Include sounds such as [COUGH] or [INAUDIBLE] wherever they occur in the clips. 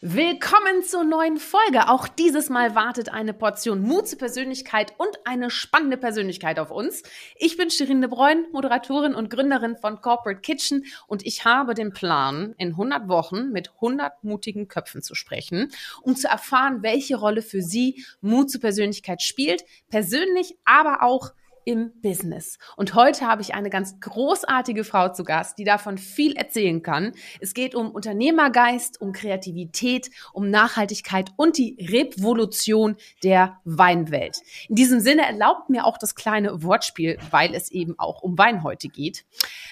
Willkommen zur neuen Folge. Auch dieses Mal wartet eine Portion Mut zur Persönlichkeit und eine spannende Persönlichkeit auf uns. Ich bin Shirin de Bruyne, Moderatorin und Gründerin von Corporate Kitchen und ich habe den Plan, in 100 Wochen mit 100 mutigen Köpfen zu sprechen, um zu erfahren, welche Rolle für sie Mut zur Persönlichkeit spielt, persönlich, aber auch im Business. Und heute habe ich eine ganz großartige Frau zu Gast, die davon viel erzählen kann. Es geht um Unternehmergeist, um Kreativität, um Nachhaltigkeit und die Revolution der Weinwelt. In diesem Sinne erlaubt mir auch das kleine Wortspiel, weil es eben auch um Wein heute geht.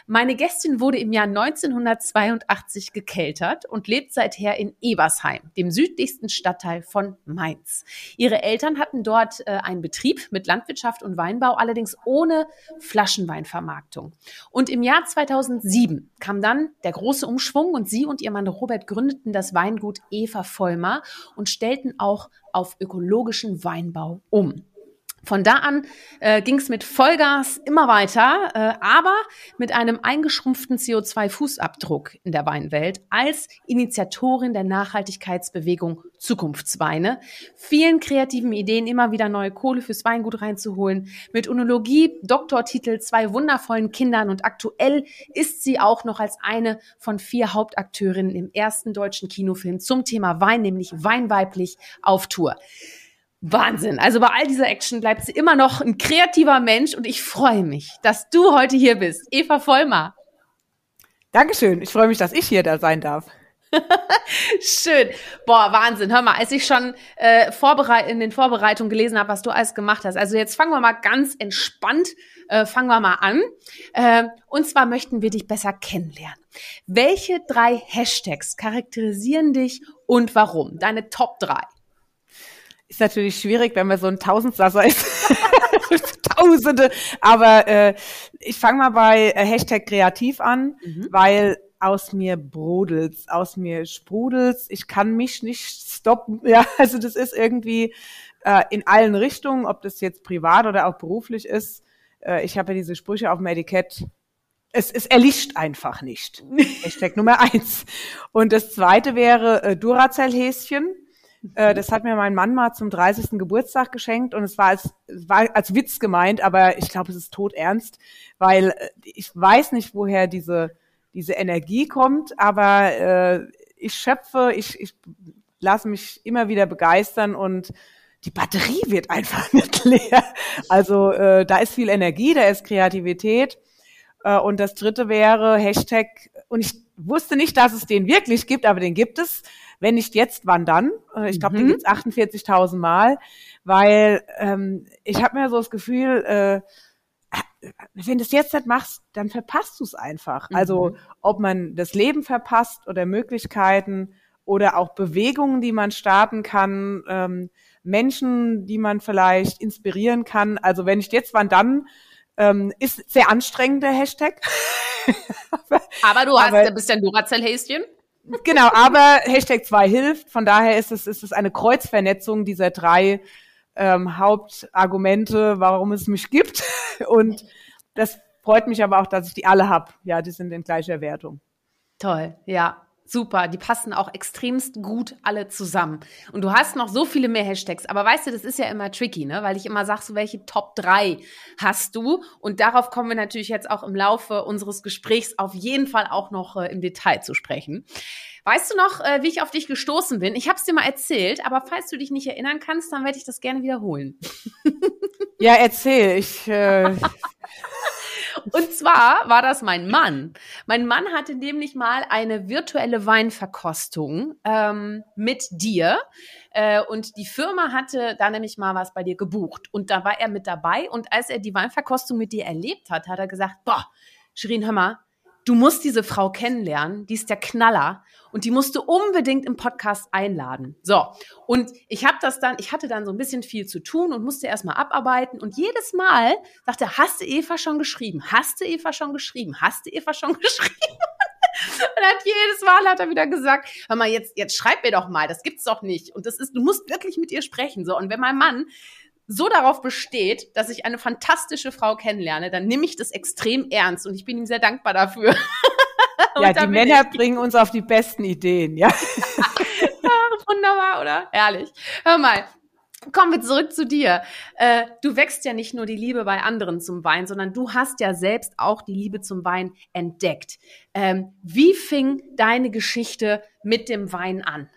Meine Gästin wurde im Jahr 1982 gekeltert und lebt seither in Ebersheim, dem südlichsten Stadtteil von Mainz. Ihre Eltern hatten dort äh, einen Betrieb mit Landwirtschaft und Weinbau, allerdings allerdings ohne Flaschenweinvermarktung. Und im Jahr 2007 kam dann der große Umschwung und sie und ihr Mann Robert gründeten das Weingut Eva Vollmer und stellten auch auf ökologischen Weinbau um. Von da an äh, ging es mit Vollgas immer weiter, äh, aber mit einem eingeschrumpften CO2-Fußabdruck in der Weinwelt als Initiatorin der Nachhaltigkeitsbewegung Zukunftsweine, vielen kreativen Ideen, immer wieder neue Kohle fürs Weingut reinzuholen, mit Unologie, Doktortitel, zwei wundervollen Kindern und aktuell ist sie auch noch als eine von vier Hauptakteurinnen im ersten deutschen Kinofilm zum Thema Wein, nämlich Weinweiblich auf Tour. Wahnsinn. Also bei all dieser Action bleibt sie immer noch ein kreativer Mensch und ich freue mich, dass du heute hier bist. Eva Vollmer. Dankeschön. Ich freue mich, dass ich hier da sein darf. [LAUGHS] Schön. Boah, Wahnsinn. Hör mal, als ich schon äh, vorbereit in den Vorbereitungen gelesen habe, was du alles gemacht hast. Also jetzt fangen wir mal ganz entspannt, äh, fangen wir mal an. Äh, und zwar möchten wir dich besser kennenlernen. Welche drei Hashtags charakterisieren dich und warum? Deine Top drei. Ist natürlich schwierig, wenn man so ein Tausendsasser ist. [LAUGHS] Tausende. Aber äh, ich fange mal bei äh, Hashtag kreativ an, mhm. weil aus mir brodelt's, aus mir sprudelt's. Ich kann mich nicht stoppen. Ja, [LAUGHS] also das ist irgendwie äh, in allen Richtungen, ob das jetzt privat oder auch beruflich ist. Äh, ich habe ja diese Sprüche auf dem Etikett. Es, es erlischt einfach nicht. [LAUGHS] Hashtag Nummer eins. Und das zweite wäre äh, Duracell-Häschen äh, das hat mir mein Mann mal zum 30. Geburtstag geschenkt und es war als, war als Witz gemeint, aber ich glaube, es ist todernst, weil äh, ich weiß nicht, woher diese, diese Energie kommt, aber äh, ich schöpfe, ich, ich lasse mich immer wieder begeistern und die Batterie wird einfach [LAUGHS] nicht leer. Also äh, da ist viel Energie, da ist Kreativität. Äh, und das dritte wäre Hashtag, und ich wusste nicht, dass es den wirklich gibt, aber den gibt es. Wenn nicht jetzt, wann dann? Äh, ich glaube, mhm. den gibt's 48.000 Mal, weil ähm, ich habe mir so das Gefühl, äh, wenn du es jetzt nicht machst, dann verpasst du es einfach. Mhm. Also ob man das Leben verpasst oder Möglichkeiten oder auch Bewegungen, die man starten kann, ähm, Menschen, die man vielleicht inspirieren kann. Also wenn nicht jetzt, wann dann? Ähm, ist sehr anstrengend der Hashtag. aber, [LAUGHS] aber du hast, aber, bist ja ein Duracell-Häschen. Genau, aber Hashtag 2 hilft. Von daher ist es, ist es eine Kreuzvernetzung dieser drei ähm, Hauptargumente, warum es mich gibt. [LAUGHS] Und das freut mich aber auch, dass ich die alle habe. Ja, die sind in gleicher Wertung. Toll, ja super. Die passen auch extremst gut alle zusammen. Und du hast noch so viele mehr Hashtags. Aber weißt du, das ist ja immer tricky, ne? Weil ich immer sage, so welche Top 3 hast du? Und darauf kommen wir natürlich jetzt auch im Laufe unseres Gesprächs auf jeden Fall auch noch äh, im Detail zu sprechen. Weißt du noch, äh, wie ich auf dich gestoßen bin? Ich habe es dir mal erzählt, aber falls du dich nicht erinnern kannst, dann werde ich das gerne wiederholen. Ja, erzähl. Ich äh, [LAUGHS] Und zwar war das mein Mann. Mein Mann hatte nämlich mal eine virtuelle Weinverkostung ähm, mit dir. Äh, und die Firma hatte da nämlich mal was bei dir gebucht. Und da war er mit dabei. Und als er die Weinverkostung mit dir erlebt hat, hat er gesagt, boah, Shirin, hör mal, du musst diese Frau kennenlernen, die ist der Knaller und die musst du unbedingt im Podcast einladen. So, und ich habe das dann, ich hatte dann so ein bisschen viel zu tun und musste erstmal abarbeiten und jedes Mal dachte, hast du Eva schon geschrieben? Hast du Eva schon geschrieben? Hast du Eva schon [LAUGHS] geschrieben? Und hat jedes Mal hat er wieder gesagt, hör mal, jetzt, jetzt schreib mir doch mal, das gibt's doch nicht. Und das ist, du musst wirklich mit ihr sprechen. So. Und wenn mein Mann so darauf besteht, dass ich eine fantastische Frau kennenlerne, dann nehme ich das extrem ernst und ich bin ihm sehr dankbar dafür. [LAUGHS] [LAUGHS] ja, die Männer ich. bringen uns auf die besten Ideen, ja. [LAUGHS] Wunderbar, oder? Herrlich. Hör mal, Kommen wir zurück zu dir. Äh, du wächst ja nicht nur die Liebe bei anderen zum Wein, sondern du hast ja selbst auch die Liebe zum Wein entdeckt. Ähm, wie fing deine Geschichte mit dem Wein an?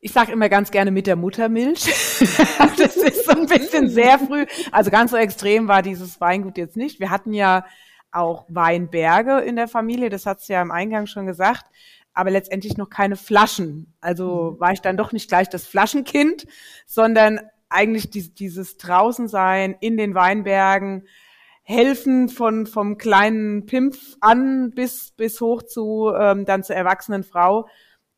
Ich sage immer ganz gerne mit der Muttermilch. [LAUGHS] das ist so ein bisschen sehr früh. Also ganz so extrem war dieses Weingut jetzt nicht. Wir hatten ja auch Weinberge in der Familie, das hat's ja im Eingang schon gesagt, aber letztendlich noch keine Flaschen. Also mhm. war ich dann doch nicht gleich das Flaschenkind, sondern eigentlich die, dieses Draußensein in den Weinbergen, helfen von vom kleinen Pimpf an bis bis hoch zu ähm, dann zur erwachsenen Frau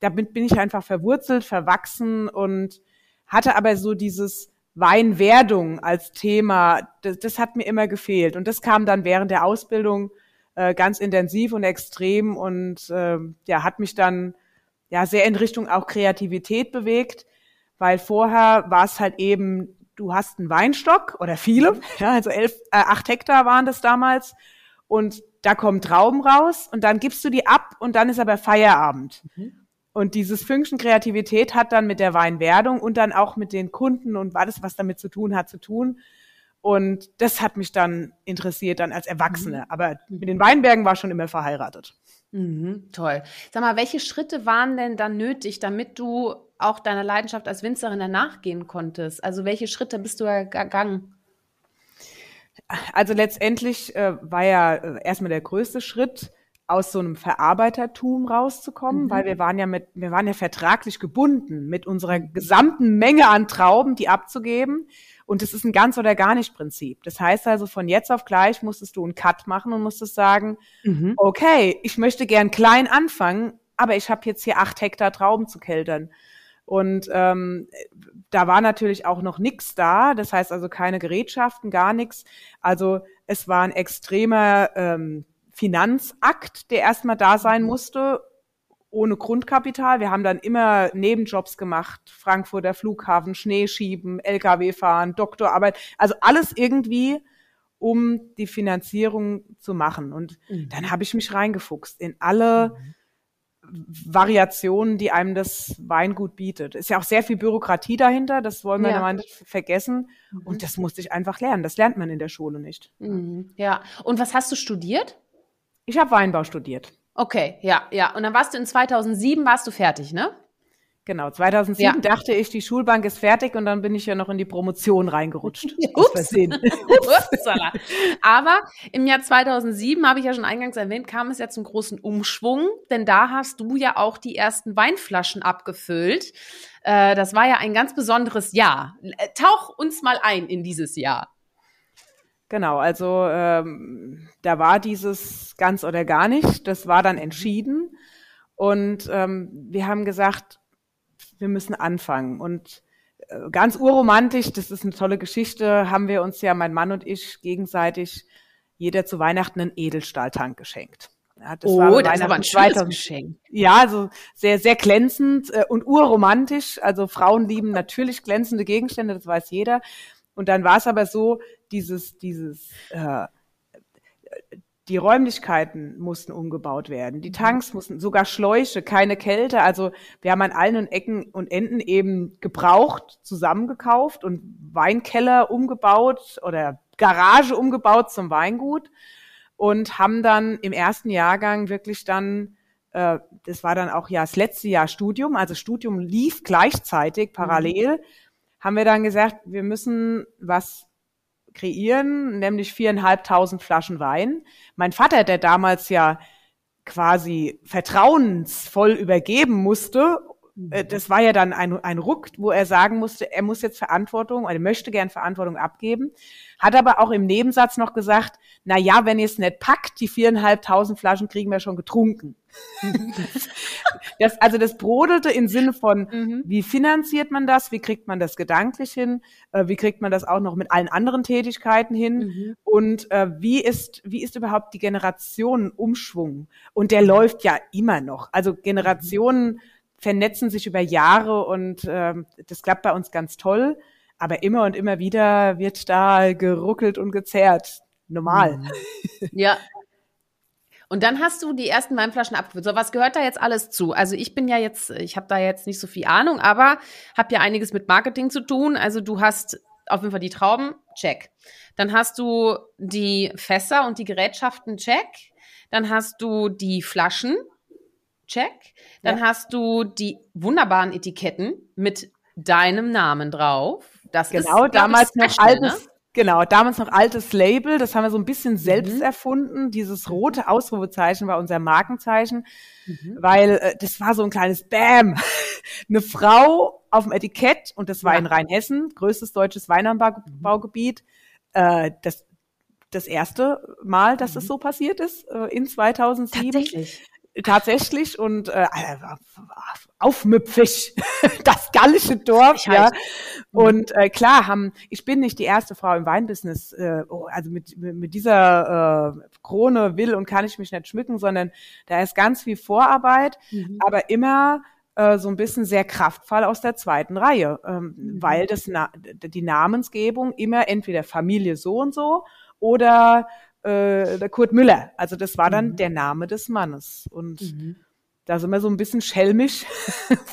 damit bin ich einfach verwurzelt, verwachsen und hatte aber so dieses Weinwerdung als Thema, das, das hat mir immer gefehlt. Und das kam dann während der Ausbildung äh, ganz intensiv und extrem und äh, ja, hat mich dann ja sehr in Richtung auch Kreativität bewegt, weil vorher war es halt eben, du hast einen Weinstock oder viele, ja, also elf, äh, acht Hektar waren das damals und da kommen Trauben raus und dann gibst du die ab und dann ist aber Feierabend. Mhm. Und dieses Fünkchen Kreativität hat dann mit der Weinwerdung und dann auch mit den Kunden und alles, was damit zu tun hat, zu tun. Und das hat mich dann interessiert, dann als Erwachsene. Mhm. Aber mit den Weinbergen war schon immer verheiratet. Mhm, toll. Sag mal, welche Schritte waren denn dann nötig, damit du auch deiner Leidenschaft als Winzerin nachgehen konntest? Also welche Schritte bist du gegangen? Also letztendlich äh, war ja äh, erstmal der größte Schritt, aus so einem Verarbeitertum rauszukommen, mhm. weil wir waren ja mit, wir waren ja vertraglich gebunden mit unserer gesamten Menge an Trauben, die abzugeben. Und es ist ein ganz oder gar nicht Prinzip. Das heißt also, von jetzt auf gleich musstest du einen Cut machen und musstest sagen, mhm. okay, ich möchte gern klein anfangen, aber ich habe jetzt hier acht Hektar Trauben zu keltern. Und ähm, da war natürlich auch noch nichts da, das heißt also keine Gerätschaften, gar nichts. Also es war ein extremer ähm, Finanzakt, der erstmal da sein mhm. musste, ohne Grundkapital. Wir haben dann immer Nebenjobs gemacht, Frankfurter Flughafen, Schneeschieben, LKW fahren, Doktorarbeit, also alles irgendwie, um die Finanzierung zu machen. Und mhm. dann habe ich mich reingefuchst in alle mhm. Variationen, die einem das Weingut bietet. Ist ja auch sehr viel Bürokratie dahinter, das wollen wir ja. nicht vergessen. Mhm. Und das musste ich einfach lernen. Das lernt man in der Schule nicht. Mhm. Ja. Und was hast du studiert? Ich habe Weinbau studiert. Okay, ja, ja. Und dann warst du in 2007 warst du fertig, ne? Genau, 2007 ja. dachte ich, die Schulbank ist fertig und dann bin ich ja noch in die Promotion reingerutscht. [LAUGHS] Ups. Aber im Jahr 2007, habe ich ja schon eingangs erwähnt, kam es ja zum großen Umschwung, denn da hast du ja auch die ersten Weinflaschen abgefüllt. Äh, das war ja ein ganz besonderes Jahr. Äh, tauch uns mal ein in dieses Jahr. Genau, also ähm, da war dieses ganz oder gar nicht, das war dann entschieden. Und ähm, wir haben gesagt, wir müssen anfangen. Und äh, ganz urromantisch, das ist eine tolle Geschichte, haben wir uns ja, mein Mann und ich, gegenseitig jeder zu Weihnachten einen Edelstahltank geschenkt. Ja, das oh, war das aber ein schönes Geschenk. Ja, also sehr, sehr glänzend äh, und urromantisch. Also Frauen lieben natürlich glänzende Gegenstände, das weiß jeder. Und dann war es aber so, dieses, dieses, äh, die Räumlichkeiten mussten umgebaut werden, die Tanks mussten, sogar Schläuche, keine Kälte. Also wir haben an allen Ecken und Enden eben gebraucht, zusammengekauft und Weinkeller umgebaut oder Garage umgebaut zum Weingut und haben dann im ersten Jahrgang wirklich dann, äh, das war dann auch ja das letzte Jahr Studium, also Studium lief gleichzeitig parallel. Mhm haben wir dann gesagt, wir müssen was kreieren, nämlich viereinhalbtausend Flaschen Wein. Mein Vater, der damals ja quasi vertrauensvoll übergeben musste, äh, mhm. das war ja dann ein, ein Ruck, wo er sagen musste, er muss jetzt Verantwortung, er möchte gern Verantwortung abgeben, hat aber auch im Nebensatz noch gesagt, na ja, wenn ihr es nicht packt, die viereinhalbtausend Flaschen kriegen wir schon getrunken. [LAUGHS] das, also das brodelte im Sinne von, mhm. wie finanziert man das, wie kriegt man das gedanklich hin, äh, wie kriegt man das auch noch mit allen anderen Tätigkeiten hin mhm. und äh, wie ist wie ist überhaupt die Generationenumschwung und der läuft ja immer noch. Also Generationen vernetzen sich über Jahre und äh, das klappt bei uns ganz toll. Aber immer und immer wieder wird da geruckelt und gezerrt. Normal. Mhm. [LAUGHS] Ja. Und dann hast du die ersten Weinflaschen abgefüllt. So, was gehört da jetzt alles zu? Also ich bin ja jetzt, ich habe da jetzt nicht so viel Ahnung, aber habe ja einiges mit Marketing zu tun. Also du hast auf jeden Fall die Trauben, check. Dann hast du die Fässer und die Gerätschaften, check. Dann hast du die Flaschen, check. Dann ja. hast du die wunderbaren Etiketten mit deinem Namen drauf. Das genau, ist, damals ich, noch altes, ne? Genau, damals noch altes Label, das haben wir so ein bisschen selbst mhm. erfunden. Dieses rote Ausrufezeichen war unser Markenzeichen, mhm. weil äh, das war so ein kleines Bam. [LAUGHS] Eine Frau auf dem Etikett und das war ja. in Rheinhessen, größtes deutsches Weinanbaugebiet. Äh, das, das erste Mal, dass mhm. es so passiert ist, äh, in 2007. Tatsächlich tatsächlich und äh, aufmüpfig [LAUGHS] das gallische Dorf ja mhm. und äh, klar haben ich bin nicht die erste Frau im Weinbusiness äh, oh, also mit mit dieser äh, Krone will und kann ich mich nicht schmücken sondern da ist ganz viel Vorarbeit mhm. aber immer äh, so ein bisschen sehr kraftvoll aus der zweiten Reihe ähm, mhm. weil das die Namensgebung immer entweder Familie so und so oder äh, der Kurt Müller. Also das war dann mhm. der Name des Mannes. Und mhm. da sind wir so ein bisschen schelmisch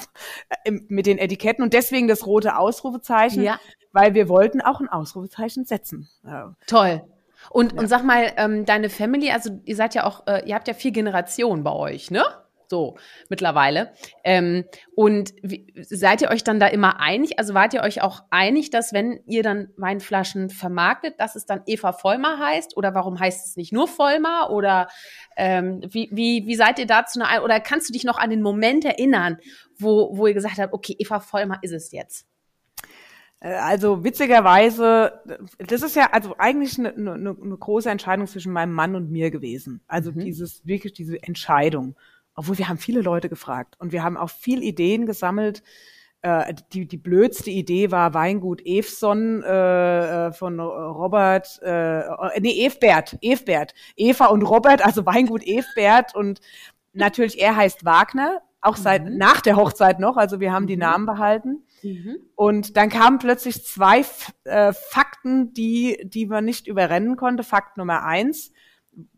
[LAUGHS] mit den Etiketten und deswegen das rote Ausrufezeichen, ja. weil wir wollten auch ein Ausrufezeichen setzen. Ja. Toll. Und, ja. und sag mal, ähm, deine Family, also ihr seid ja auch, äh, ihr habt ja vier Generationen bei euch, ne? So mittlerweile. Ähm, und wie, seid ihr euch dann da immer einig? Also wart ihr euch auch einig, dass wenn ihr dann Weinflaschen vermarktet, dass es dann Eva Vollmer heißt? Oder warum heißt es nicht nur Vollmer? Oder ähm, wie, wie, wie seid ihr dazu? Eine, oder kannst du dich noch an den Moment erinnern, wo, wo ihr gesagt habt, okay, Eva Vollmer ist es jetzt? Äh, also witzigerweise, das ist ja also eigentlich eine, eine, eine große Entscheidung zwischen meinem Mann und mir gewesen. Also mhm. dieses wirklich diese Entscheidung obwohl wir haben viele Leute gefragt und wir haben auch viel Ideen gesammelt. Äh, die, die blödste Idee war Weingut Evson äh, äh von Robert, äh, nee, Evbert, Evbert, Eva und Robert, also Weingut Evbert und natürlich er heißt Wagner, auch seit mhm. nach der Hochzeit noch, also wir haben die mhm. Namen behalten. Mhm. Und dann kamen plötzlich zwei äh, Fakten, die, die man nicht überrennen konnte. Fakt Nummer eins,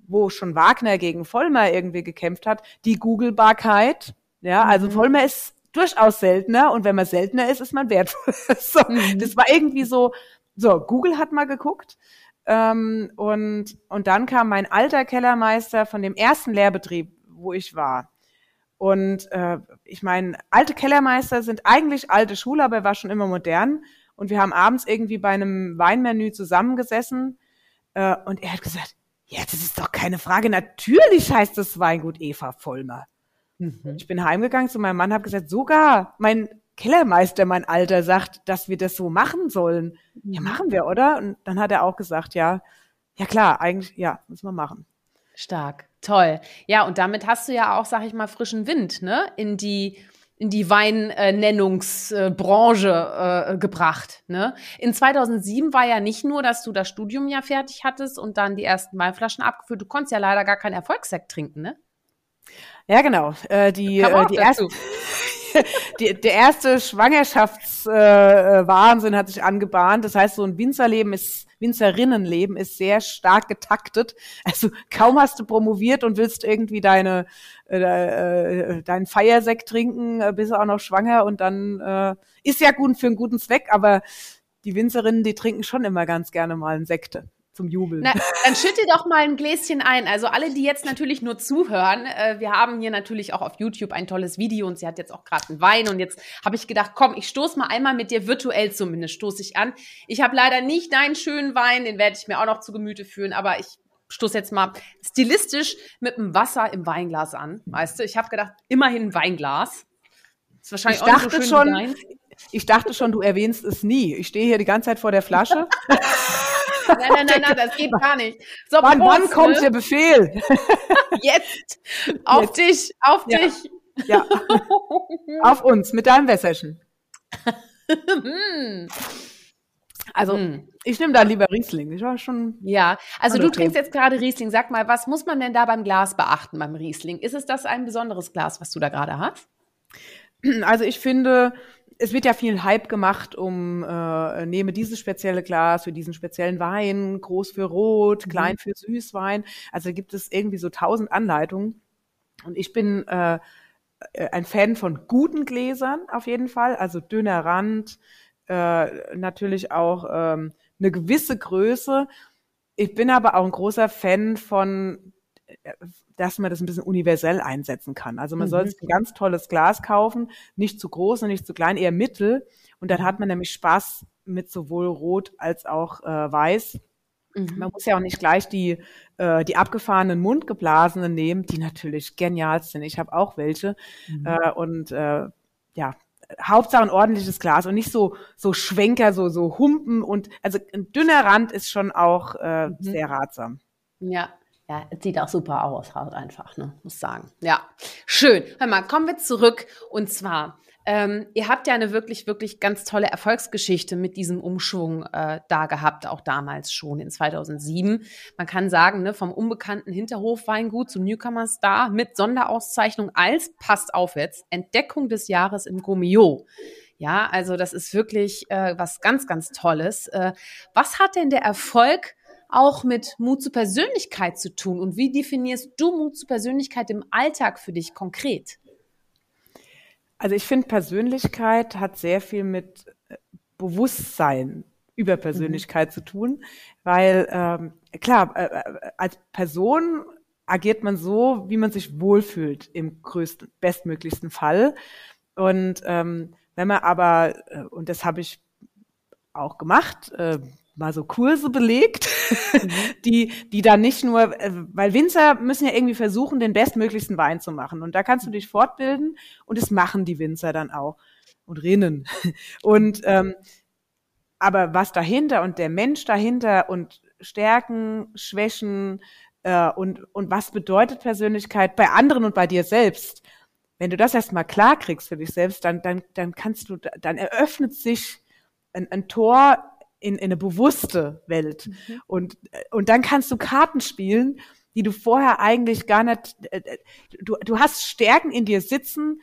wo schon Wagner gegen Vollmer irgendwie gekämpft hat, die Googlebarkeit. Ja, also mhm. Vollmer ist durchaus seltener und wenn man seltener ist, ist man wertvoll. [LAUGHS] so, mhm. Das war irgendwie so, so, Google hat mal geguckt. Ähm, und, und dann kam mein alter Kellermeister von dem ersten Lehrbetrieb, wo ich war. Und äh, ich meine, alte Kellermeister sind eigentlich alte Schule, aber er war schon immer modern. Und wir haben abends irgendwie bei einem Weinmenü zusammengesessen äh, und er hat gesagt, ja, das ist doch keine Frage. Natürlich heißt das Weingut Eva Vollmer. Mhm. Ich bin heimgegangen zu meinem Mann, habe gesagt, sogar mein Kellermeister, mein Alter, sagt, dass wir das so machen sollen. Mhm. Ja, machen wir, oder? Und dann hat er auch gesagt, ja, ja klar, eigentlich, ja, müssen wir machen. Stark, toll. Ja, und damit hast du ja auch, sag ich mal, frischen Wind, ne, in die in die Weinnennungsbranche äh, gebracht. Ne? In 2007 war ja nicht nur, dass du das Studium ja fertig hattest und dann die ersten Weinflaschen abgefüllt. Du konntest ja leider gar keinen Erfolgssekt trinken, ne? Ja, genau. Äh, die, äh, die erste, [LAUGHS] [LAUGHS] die, der erste Schwangerschaftswahnsinn äh, hat sich angebahnt. Das heißt, so ein Winzerleben ist Winzerinnenleben ist sehr stark getaktet. Also kaum hast du promoviert und willst irgendwie deine äh, äh, deinen Feiersekt trinken, äh, bist du auch noch schwanger und dann äh, ist ja gut für einen guten Zweck, aber die Winzerinnen, die trinken schon immer ganz gerne mal einen Sekte zum Jubeln. Na, dann schütte doch mal ein Gläschen ein. Also alle, die jetzt natürlich nur zuhören, äh, wir haben hier natürlich auch auf YouTube ein tolles Video und sie hat jetzt auch gerade einen Wein und jetzt habe ich gedacht, komm, ich stoße mal einmal mit dir virtuell zumindest stoße ich an. Ich habe leider nicht deinen schönen Wein, den werde ich mir auch noch zu Gemüte führen, aber ich stoße jetzt mal stilistisch mit dem Wasser im Weinglas an, weißt du? Ich habe gedacht, immerhin ein Weinglas. ist wahrscheinlich ich auch dachte so schon, Wein. ich dachte schon, du erwähnst es nie. Ich stehe hier die ganze Zeit vor der Flasche. [LAUGHS] Nein, nein, nein, nein, das geht gar nicht. So, wann, Prost, wann kommt ne? der Befehl? [LAUGHS] Jetzt. Auf Jetzt. dich, auf ja. dich. Ja. [LAUGHS] auf uns, mit deinem Wässerchen. Also, hm. ich nehme da lieber Riesling. Ich war schon. Ja, also du trinkst jetzt gerade Riesling. Sag mal, was muss man denn da beim Glas beachten beim Riesling? Ist es das ein besonderes Glas, was du da gerade hast? Also ich finde, es wird ja viel Hype gemacht um, äh, nehme dieses spezielle Glas für diesen speziellen Wein, groß für Rot, mhm. klein für Süßwein. Also gibt es irgendwie so tausend Anleitungen. Und ich bin äh, ein Fan von guten Gläsern auf jeden Fall, also dünner Rand, äh, natürlich auch ähm, eine gewisse Größe. Ich bin aber auch ein großer Fan von dass man das ein bisschen universell einsetzen kann. Also man mhm. soll sich ein ganz tolles Glas kaufen, nicht zu groß und nicht zu klein, eher mittel. Und dann hat man nämlich Spaß mit sowohl Rot als auch äh, Weiß. Mhm. Man muss ja auch nicht gleich die, äh, die abgefahrenen Mundgeblasenen nehmen, die natürlich genial sind. Ich habe auch welche. Mhm. Äh, und äh, ja, Hauptsache ein ordentliches Glas und nicht so so Schwenker, so so Humpen und also ein dünner Rand ist schon auch äh, mhm. sehr ratsam. Ja, ja, sieht auch super aus, halt einfach, ne? muss sagen. Ja, schön. Hör mal, kommen wir zurück. Und zwar, ähm, ihr habt ja eine wirklich, wirklich ganz tolle Erfolgsgeschichte mit diesem Umschwung äh, da gehabt, auch damals schon in 2007. Man kann sagen, ne, vom unbekannten Hinterhofweingut zum Newcomer Star mit Sonderauszeichnung als, passt auf jetzt, Entdeckung des Jahres im Gomio. Ja, also das ist wirklich äh, was ganz, ganz Tolles. Äh, was hat denn der Erfolg auch mit Mut zur Persönlichkeit zu tun. Und wie definierst du Mut zur Persönlichkeit im Alltag für dich konkret? Also ich finde, Persönlichkeit hat sehr viel mit äh, Bewusstsein über Persönlichkeit mhm. zu tun, weil ähm, klar, äh, äh, als Person agiert man so, wie man sich wohlfühlt im größten, bestmöglichsten Fall. Und ähm, wenn man aber, äh, und das habe ich auch gemacht, äh, mal so Kurse belegt, mhm. [LAUGHS] die, die dann nicht nur, äh, weil Winzer müssen ja irgendwie versuchen, den bestmöglichsten Wein zu machen. Und da kannst du dich fortbilden und das machen die Winzer dann auch und Rinnen. [LAUGHS] Und ähm, aber was dahinter und der Mensch dahinter und Stärken, Schwächen äh, und, und was bedeutet Persönlichkeit bei anderen und bei dir selbst, wenn du das erstmal klar kriegst für dich selbst, dann, dann, dann kannst du, dann eröffnet sich ein, ein Tor in, in eine bewusste Welt. Mhm. Und, und dann kannst du Karten spielen, die du vorher eigentlich gar nicht, äh, äh, du, du hast Stärken in dir sitzen,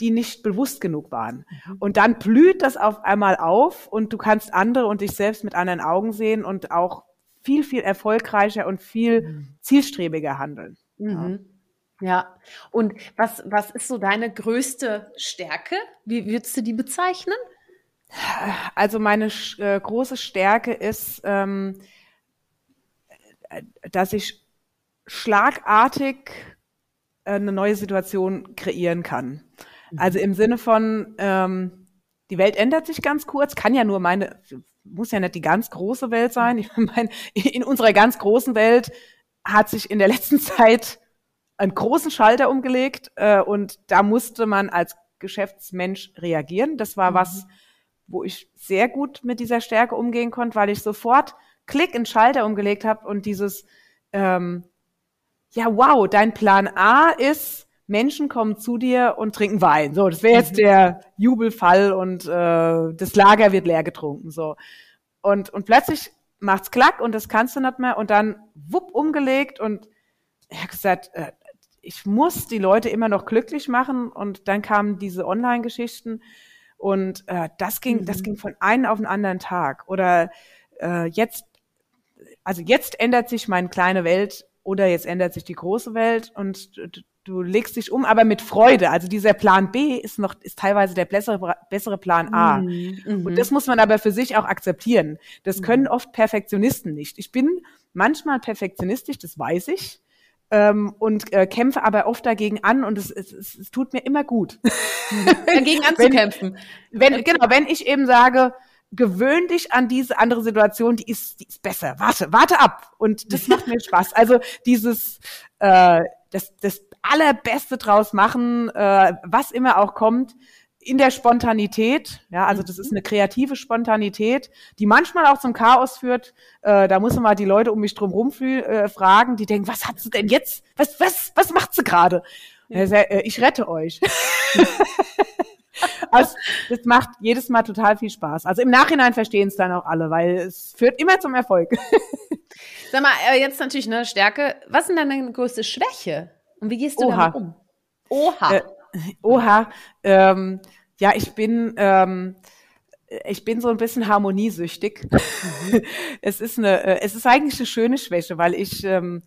die nicht bewusst genug waren. Mhm. Und dann blüht das auf einmal auf und du kannst andere und dich selbst mit anderen Augen sehen und auch viel, viel erfolgreicher und viel mhm. zielstrebiger handeln. Mhm. Ja. ja. Und was, was ist so deine größte Stärke? Wie würdest du die bezeichnen? Also meine äh, große Stärke ist, ähm, dass ich schlagartig äh, eine neue Situation kreieren kann. Mhm. Also im Sinne von, ähm, die Welt ändert sich ganz kurz, kann ja nur meine, muss ja nicht die ganz große Welt sein. Ich [LAUGHS] meine, in unserer ganz großen Welt hat sich in der letzten Zeit einen großen Schalter umgelegt äh, und da musste man als Geschäftsmensch reagieren. Das war mhm. Wo ich sehr gut mit dieser Stärke umgehen konnte, weil ich sofort Klick in Schalter umgelegt habe und dieses, ähm, ja, wow, dein Plan A ist, Menschen kommen zu dir und trinken Wein. So, das wäre jetzt mhm. der Jubelfall und äh, das Lager wird leer getrunken. So. Und, und plötzlich macht's klack und das kannst du nicht mehr und dann wupp umgelegt und ich habe gesagt, äh, ich muss die Leute immer noch glücklich machen und dann kamen diese Online-Geschichten und äh, das ging, mhm. das ging von einem auf den anderen Tag. Oder äh, jetzt, also jetzt ändert sich meine kleine Welt oder jetzt ändert sich die große Welt und du, du legst dich um, aber mit Freude. Also dieser Plan B ist noch, ist teilweise der bessere, bessere Plan A. Mhm. Und mhm. das muss man aber für sich auch akzeptieren. Das können mhm. oft Perfektionisten nicht. Ich bin manchmal perfektionistisch, das weiß ich ähm, und äh, kämpfe aber oft dagegen an und es, es, es, es tut mir immer gut. [LAUGHS] dagegen anzukämpfen. Wenn, wenn, genau, wenn ich eben sage, gewöhn dich an diese andere Situation, die ist, die ist besser. Warte, warte ab. Und das macht mir [LAUGHS] Spaß. Also dieses, äh, das, das Allerbeste draus machen, äh, was immer auch kommt, in der Spontanität, ja, also das ist eine kreative Spontanität, die manchmal auch zum Chaos führt. Äh, da muss man mal die Leute um mich drum rum äh, fragen, die denken, was hat sie denn jetzt? Was, was, was macht sie gerade? Ja. Äh, ich rette euch. [LAUGHS] also, das macht jedes Mal total viel Spaß. Also im Nachhinein verstehen es dann auch alle, weil es führt immer zum Erfolg. [LAUGHS] Sag mal, äh, jetzt natürlich eine Stärke. Was ist denn deine größte Schwäche? Und wie gehst du Oha. damit um? Oha. Oha. Ähm, Ja, ich bin, ähm, ich bin so ein bisschen harmoniesüchtig. Mhm. [LAUGHS] es ist eine, äh, es ist eigentlich eine schöne Schwäche, weil ich ähm,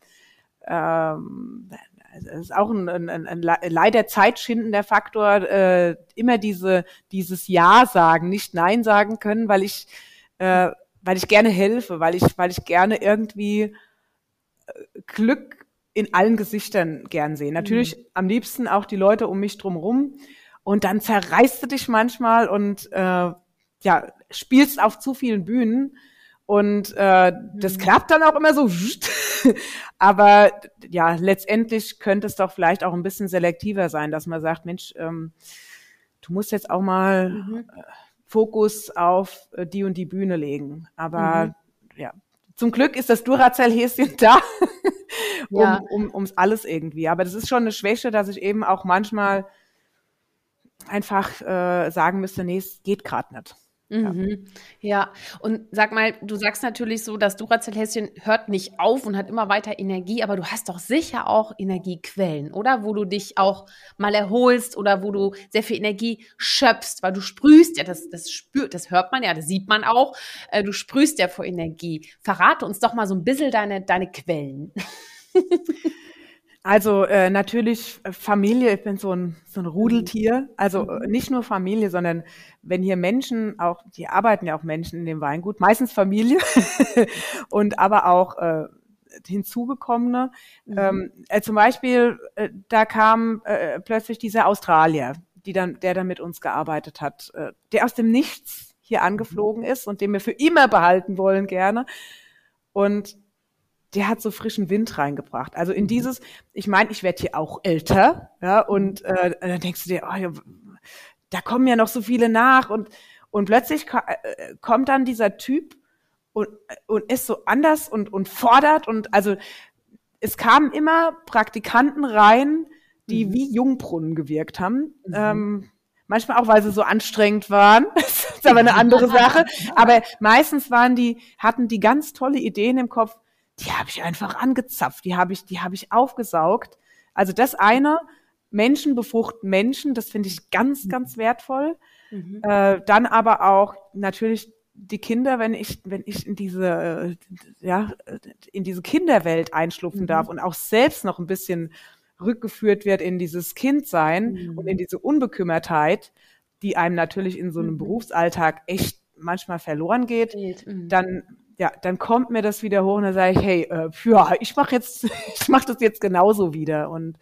ähm, es ist auch ein, ein, ein, leider zeitschindender Faktor, äh, immer diese, dieses Ja sagen, nicht Nein sagen können, weil ich, äh, weil ich gerne helfe, weil ich, weil ich gerne irgendwie äh, Glück in allen Gesichtern gern sehe. Natürlich mhm. am liebsten auch die Leute um mich drumherum. Und dann zerreißt du dich manchmal und äh, ja, spielst auf zu vielen Bühnen. Und äh, das mhm. klappt dann auch immer so. [LAUGHS] Aber ja, letztendlich könnte es doch vielleicht auch ein bisschen selektiver sein, dass man sagt, Mensch, ähm, du musst jetzt auch mal mhm. äh, Fokus auf äh, die und die Bühne legen. Aber mhm. ja, zum Glück ist das Duracell-Häschen da, [LAUGHS] um, ja. um, ums alles irgendwie. Aber das ist schon eine Schwäche, dass ich eben auch manchmal einfach äh, sagen müsste, nee, es geht gerade nicht. Mhm. Ja, und sag mal, du sagst natürlich so, das Duracell-Häschen hört nicht auf und hat immer weiter Energie, aber du hast doch sicher auch Energiequellen, oder? Wo du dich auch mal erholst oder wo du sehr viel Energie schöpfst, weil du sprühst ja, das, das spürt, das hört man ja, das sieht man auch, äh, du sprühst ja vor Energie. Verrate uns doch mal so ein bisschen deine, deine Quellen. [LAUGHS] Also äh, natürlich äh, Familie, ich bin so ein, so ein Rudeltier. Also äh, mhm. nicht nur Familie, sondern wenn hier Menschen auch, die arbeiten ja auch Menschen in dem Weingut, meistens Familie [LAUGHS] und aber auch äh, hinzugekommene. Mhm. Ähm, äh, zum Beispiel, äh, da kam äh, plötzlich dieser Australier, die dann, der dann mit uns gearbeitet hat, äh, der aus dem Nichts hier angeflogen ist und den wir für immer behalten wollen gerne. Und der hat so frischen Wind reingebracht. Also in mhm. dieses, ich meine, ich werde hier auch älter, ja, und äh, dann denkst du dir, oh, ja, da kommen ja noch so viele nach und und plötzlich äh, kommt dann dieser Typ und und ist so anders und und fordert und also es kamen immer Praktikanten rein, die mhm. wie Jungbrunnen gewirkt haben. Mhm. Ähm, manchmal auch, weil sie so anstrengend waren. [LAUGHS] das ist aber eine andere Sache. Aber meistens waren die, hatten die ganz tolle Ideen im Kopf die habe ich einfach angezapft, die habe ich, die habe ich aufgesaugt. Also das eine, Menschen befruchten Menschen, das finde ich ganz, mhm. ganz wertvoll. Mhm. Äh, dann aber auch natürlich die Kinder, wenn ich, wenn ich in diese, äh, ja, in diese Kinderwelt einschlupfen mhm. darf und auch selbst noch ein bisschen rückgeführt wird in dieses Kindsein mhm. und in diese Unbekümmertheit, die einem natürlich in so einem mhm. Berufsalltag echt manchmal verloren geht, mhm. dann ja, dann kommt mir das wieder hoch und dann sage ich, hey, äh, ja, ich mache jetzt, [LAUGHS] ich mache das jetzt genauso wieder und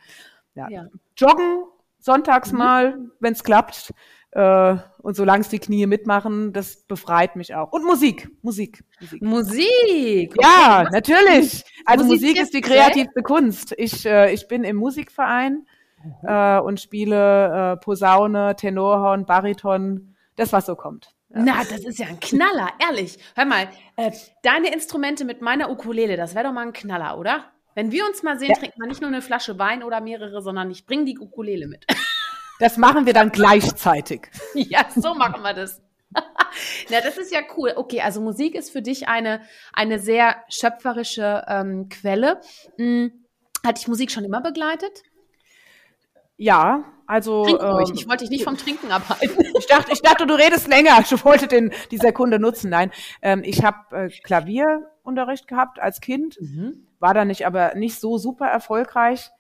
ja, ja. joggen sonntags mhm. mal, wenn es klappt. Äh, und solange es die Knie mitmachen, das befreit mich auch. Und Musik, Musik, Musik. Musik. Ja, okay. natürlich. Also Musik, Musik ist die kreativste Kunst. Ich, äh, ich bin im Musikverein mhm. äh, und spiele äh, Posaune, Tenorhorn, Bariton, das was so kommt. Na, das ist ja ein Knaller, [LAUGHS] ehrlich. Hör mal, äh, deine Instrumente mit meiner Ukulele, das wäre doch mal ein Knaller, oder? Wenn wir uns mal sehen, ja. trinkt man nicht nur eine Flasche Wein oder mehrere, sondern ich bringe die Ukulele mit. [LAUGHS] Das machen wir dann gleichzeitig. [LAUGHS] ja, so machen wir das. Na, das ist ja cool. Okay, also Musik ist für dich eine, eine sehr schöpferische ähm, Quelle. Hm, hat dich Musik schon immer begleitet? Ja, also. Ähm, ich wollte dich nicht vom Trinken abhalten. [LAUGHS] ich, dachte, ich dachte, du redest länger. Ich wollte den, die Sekunde nutzen. Nein, ähm, ich habe äh, Klavierunterricht gehabt als Kind, mhm. war da nicht, aber nicht so super erfolgreich.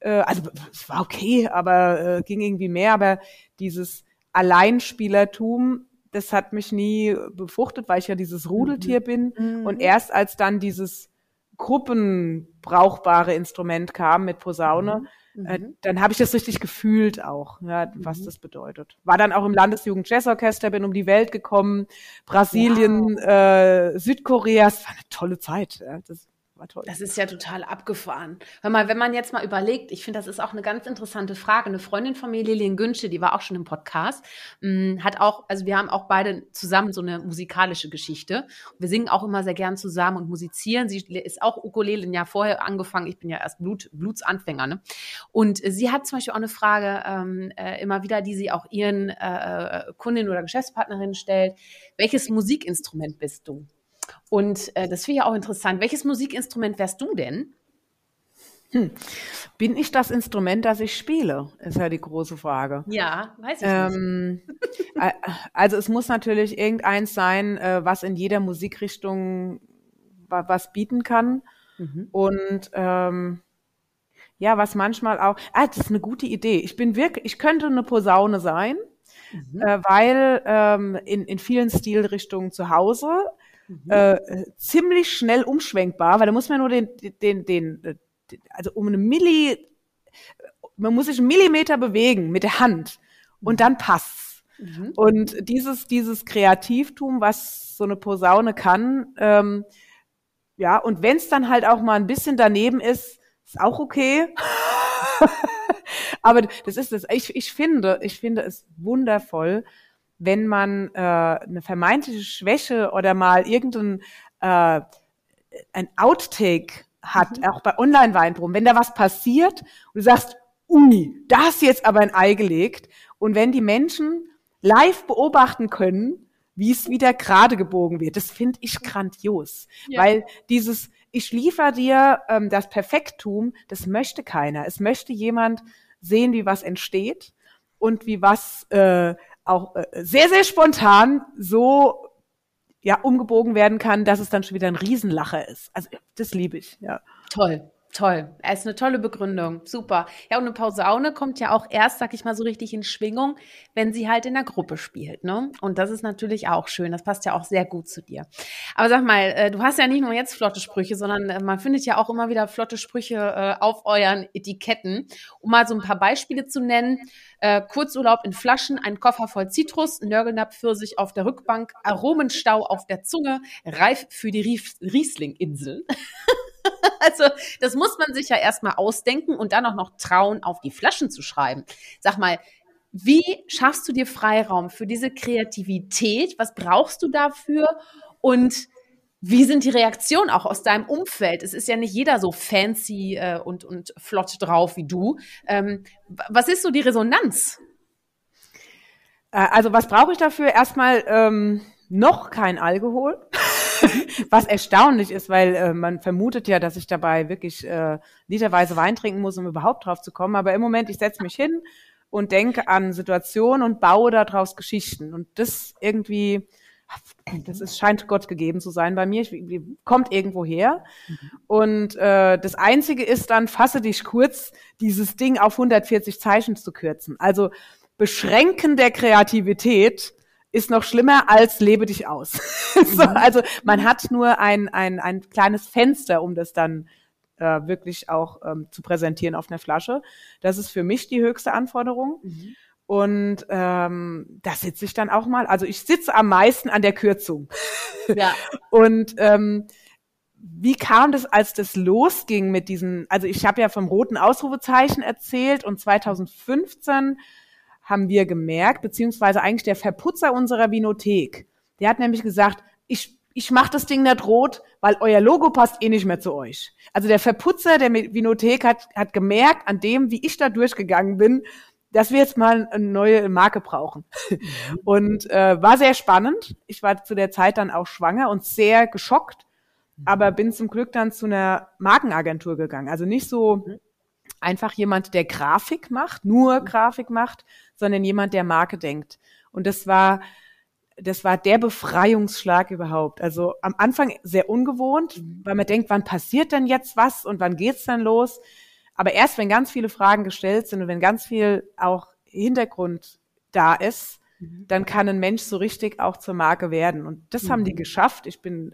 Äh, also es war okay, aber äh, ging irgendwie mehr. Aber dieses Alleinspielertum, das hat mich nie befruchtet, weil ich ja dieses Rudeltier mhm. bin. Mhm. Und erst als dann dieses gruppenbrauchbare Instrument kam mit Posaune, mhm äh, mhm. dann habe ich das richtig gefühlt auch, ja, was mhm. das bedeutet. War dann auch im Landesjugend Jazzorchester, bin um die Welt gekommen, Brasilien, wow. äh, Südkorea, es war eine tolle Zeit. Ja, das war toll. Das ist ja total abgefahren. Hör mal, wenn man jetzt mal überlegt, ich finde, das ist auch eine ganz interessante Frage. Eine Freundin von mir, Lilian Günsche, die war auch schon im Podcast, mh, mm, hat auch, also wir haben auch beide zusammen so eine musikalische Geschichte. Wir singen auch immer sehr gern zusammen und musizieren. Sie ist auch Ukulele ein Jahr vorher angefangen. Ich bin ja erst Blut, Blutsanfänger. Ne? Und sie hat zum Beispiel auch eine Frage ähm, äh, immer wieder, die sie auch ihren äh, äh Kundinnen oder Geschäftspartnerinnen stellt. Welches Musikinstrument bist du? Und äh, das finde ich auch interessant. Welches Musikinstrument wärst du denn? Hm. Bin ich das Instrument, das ich spiele? Ist ja die große Frage. Ja, weiß ich ähm, nicht. also es muss natürlich irgendeins sein, äh, was in jeder Musikrichtung was bieten kann. Mhm. Und ähm, ja, was manchmal auch, ah, das ist eine gute Idee. Ich bin wirklich, ich könnte eine Posaune sein, mhm. äh, weil ähm, in, in vielen Stilrichtungen zu Hause mhm. äh, ziemlich schnell umschwenkbar, weil da muss man nur den, den, den, den also um eine Milli, man muss sich einen Millimeter bewegen mit der Hand und mhm. dann passt's. Mhm. Und dieses, dieses Kreativtum, was so eine Posaune kann, ähm, ja, und wenn es dann halt auch mal ein bisschen daneben ist, ist auch okay. [LAUGHS] Aber das ist es. Ich, ich finde, ich finde es wundervoll, wenn man äh, eine vermeintliche Schwäche oder mal irgendein äh, ein Outtake hat, mhm. auch bei Online-Weinproben, wenn da was passiert und du sagst, ui, da hast du jetzt aber ein Ei gelegt. Und wenn die Menschen live beobachten können, wie es wieder gerade gebogen wird, das finde ich grandios. Ja. Weil dieses, ich liefere dir ähm, das Perfektum, das möchte keiner. Es möchte jemand sehen, wie was entsteht und wie was äh, auch äh, sehr, sehr spontan so ja umgebogen werden kann, dass es dann schon wieder ein Riesenlacher ist. Also das liebe ich, ja. Toll. Toll. Es ist eine tolle Begründung. Super. Ja, und eine Pausaune kommt ja auch erst, sag ich mal, so richtig in Schwingung, wenn sie halt in der Gruppe spielt, ne? Und das ist natürlich auch schön. Das passt ja auch sehr gut zu dir. Aber sag mal, äh, du hast ja nicht nur jetzt flotte Sprüche, sondern äh, man findet ja auch immer wieder flotte Sprüche äh, auf euren Etiketten. Um mal so ein paar Beispiele zu nennen. Kurzurlaub in Flaschen, ein Koffer voll Zitrus, Nörgelnapp Pfirsich auf der Rückbank, Aromenstau auf der Zunge, reif für die Riesling-Insel. [LAUGHS] [LAUGHS] also das muss man sich ja erstmal ausdenken und dann auch noch trauen, auf die Flaschen zu schreiben. Sag mal, wie schaffst du dir Freiraum für diese Kreativität? Was brauchst du dafür? Und wie sind die Reaktionen auch aus deinem Umfeld? Es ist ja nicht jeder so fancy äh, und, und flott drauf wie du. Ähm, was ist so die Resonanz? Äh, also was brauche ich dafür? Erstmal ähm, noch kein Alkohol. [LAUGHS] [LAUGHS] Was erstaunlich ist, weil äh, man vermutet ja, dass ich dabei wirklich äh, literweise Wein trinken muss, um überhaupt drauf zu kommen. Aber im Moment, ich setze mich hin und denke an Situationen und baue daraus Geschichten. Und das irgendwie, das ist, scheint Gott gegeben zu sein bei mir. Ich, kommt irgendwo her. Und äh, das Einzige ist dann, fasse dich kurz, dieses Ding auf 140 Zeichen zu kürzen. Also Beschränken der Kreativität ist noch schlimmer als lebe dich aus. [LAUGHS] so, mhm. also man hat nur ein, ein, ein kleines Fenster, um das dann äh, wirklich auch ähm, zu präsentieren auf einer Flasche. Das ist für mich die höchste Anforderung. Mhm. Und ähm, da sitze ich dann auch mal. Also ich sitze am meisten an der Kürzung. Ja. [LAUGHS] Und ähm, wie kam das, als das losging mit diesen, also ich habe ja vom roten Ausrufezeichen erzählt und 2015 haben wir gemerkt, beziehungsweise eigentlich der Verputzer unserer Vinothek. Der hat nämlich gesagt, ich, ich mache das Ding nicht rot, weil euer Logo passt eh nicht mehr zu euch. Also der Verputzer der Vinothek hat, hat gemerkt, an dem, wie ich da durchgegangen bin, dass wir jetzt mal eine neue Marke brauchen. Mhm. Und äh, war sehr spannend. Ich war zu der Zeit dann auch schwanger und sehr geschockt, mhm. aber bin zum Glück dann zu einer Markenagentur gegangen. Also nicht so mhm einfach jemand, der Grafik macht, nur. Grafik macht, sondern jemand, der Marke denkt. Und das war, das war der Befreiungsschlag überhaupt. Also am Anfang sehr ungewohnt, mhm. weil man denkt, wann passiert denn jetzt was und wann geht's dann los? Aber erst wenn ganz viele Fragen gestellt sind und wenn ganz viel auch Hintergrund da ist, mhm. dann kann ein Mensch so richtig auch zur Marke werden. Und das mhm. haben die geschafft. Ich bin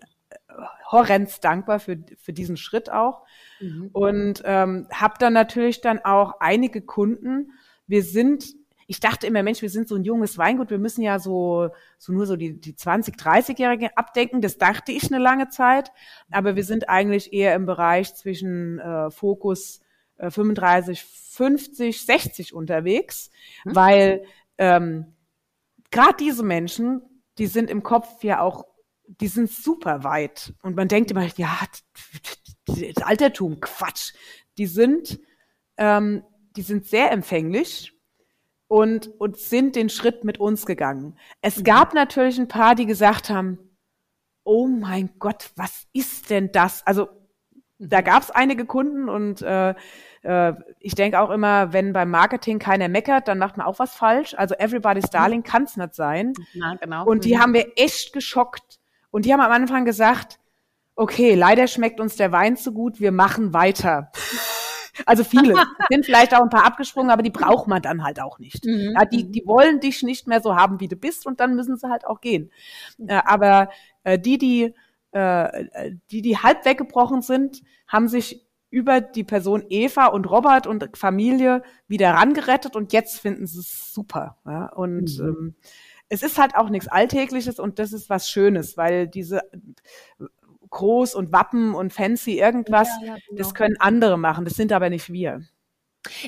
horrends dankbar für, für diesen Schritt auch. Mhm. Und ähm, habe dann natürlich dann auch einige Kunden. Wir sind, ich dachte immer, Mensch, wir sind so ein junges Weingut, wir müssen ja so, so nur so die, die 20, 30-Jährigen abdecken. Das dachte ich eine lange Zeit. Aber wir sind eigentlich eher im Bereich zwischen äh, Fokus äh, 35, 50, 60 unterwegs, mhm. weil ähm, gerade diese Menschen, die sind im Kopf ja auch die sind super weit. Und man denkt immer, ja, das Altertum, Quatsch. Die sind, ähm, die sind sehr empfänglich und, und sind den Schritt mit uns gegangen. Es mhm. gab natürlich ein paar, die gesagt haben, oh mein Gott, was ist denn das? Also Da gab es einige Kunden und äh, äh, ich denke auch immer, wenn beim Marketing keiner meckert, dann macht man auch was falsch. Also Everybody's Darling kann es nicht sein. Ja, genau. Und die Mhm. haben wir echt geschockt. Und die haben am Anfang gesagt, okay, leider schmeckt uns der Wein zu gut, wir machen weiter. Also viele [LAUGHS] sind vielleicht auch ein paar abgesprungen, aber die braucht man dann halt auch nicht. Mhm. Ja, die, die wollen dich nicht mehr so haben, wie du bist, und dann müssen sie halt auch gehen. Äh, aber äh, die, die, äh, die, die halb weggebrochen sind, haben sich über die Person Eva und Robert und Familie wieder rangerettet und jetzt finden sie es super. Ja? Und Mhm. ähm, es ist halt auch nichts Alltägliches und das ist was Schönes, weil diese groß und Wappen und fancy irgendwas, Ja, ja, genau. das können andere machen, das sind aber nicht wir.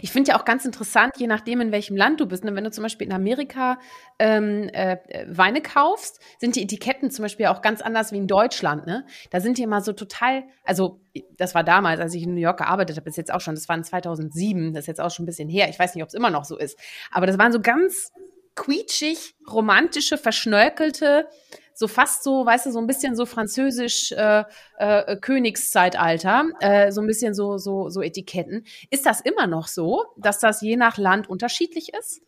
Ich finde ja auch ganz interessant, je nachdem, in welchem Land du bist. Ne? Wenn du zum Beispiel in Amerika ähm, äh, Weine kaufst, sind die Etiketten zum Beispiel auch ganz anders wie in Deutschland. Ne? Da sind die immer so total, also das war damals, als ich in New York gearbeitet habe, ist jetzt auch schon, das war in 2007, das ist jetzt auch schon ein bisschen her. Ich weiß nicht, ob es immer noch so ist. Aber das waren so ganz quietschig, romantische, verschnörkelte, so fast so, weißt du, so ein bisschen so französisch äh, äh, Königszeitalter, äh, so ein bisschen so, so, so Etiketten. Ist das immer noch so, dass das je nach Land unterschiedlich ist?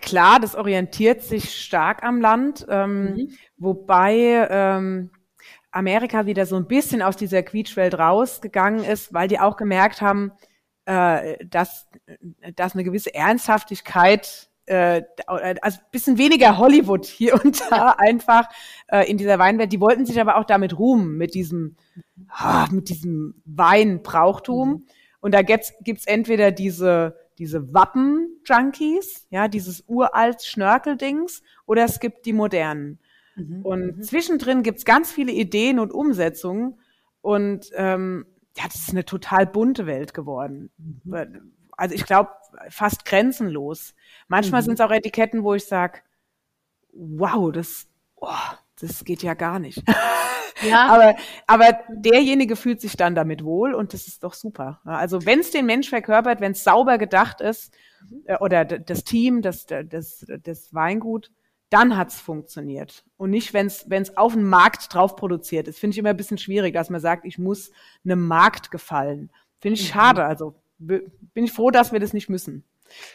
Klar, das orientiert sich stark am Land, ähm, Mhm. wobei ähm, Amerika wieder so ein bisschen aus dieser Quietschwelt rausgegangen ist, weil die auch gemerkt haben, äh, dass, dass eine gewisse Ernsthaftigkeit, äh, also ein bisschen weniger Hollywood hier und da einfach äh, in dieser Weinwelt. Die wollten sich aber auch damit ruhmen, mit diesem, ah, mit diesem Weinbrauchtum. Und da gibt's, gibt's entweder diese, diese Wappen-Junkies, ja, dieses uralt Schnörkeldings, oder es gibt die modernen. Und zwischendrin gibt's ganz viele Ideen und Umsetzungen. Und ähm, ja, das ist eine total bunte Welt geworden. Also ich glaube, fast grenzenlos. Manchmal Mhm. sind es auch Etiketten, wo ich sag, wow, das, oh, das geht ja gar nicht. Ja, [LAUGHS] aber, aber derjenige fühlt sich dann damit wohl und das ist doch super. Also wenn es den Mensch verkörpert, wenn es sauber gedacht ist, äh, oder das Team, das, das, das Weingut, dann hat's funktioniert. Und nicht, wenn es auf den Markt drauf produziert ist. Finde ich immer ein bisschen schwierig, dass man sagt, ich muss einem Markt gefallen. Finde ich schade. Also bin ich froh, dass wir das nicht müssen.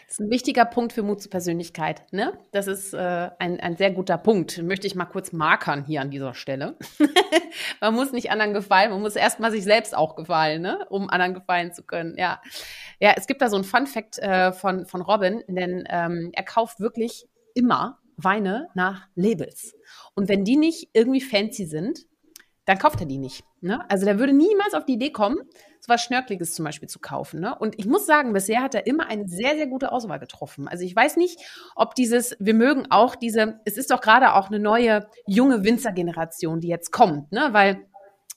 Das ist ein wichtiger Punkt für Mut zur Persönlichkeit. Ne? Das ist äh, ein, ein sehr guter Punkt. Möchte ich mal kurz markern hier an dieser Stelle. [LAUGHS] man muss nicht anderen gefallen, man muss erstmal sich selbst auch gefallen, ne? um anderen gefallen zu können. Ja, ja es gibt da so ein Fun-Fact äh, von, von Robin, denn ähm, er kauft wirklich immer Weine nach Labels. Und wenn die nicht irgendwie fancy sind, dann kauft er die nicht. Ne? Also der würde niemals auf die Idee kommen, so was Schnörkliges zum Beispiel zu kaufen. Ne? Und ich muss sagen, bisher hat er immer eine sehr, sehr gute Auswahl getroffen. Also ich weiß nicht, ob dieses, wir mögen auch diese, es ist doch gerade auch eine neue junge Winzergeneration, die jetzt kommt, ne? weil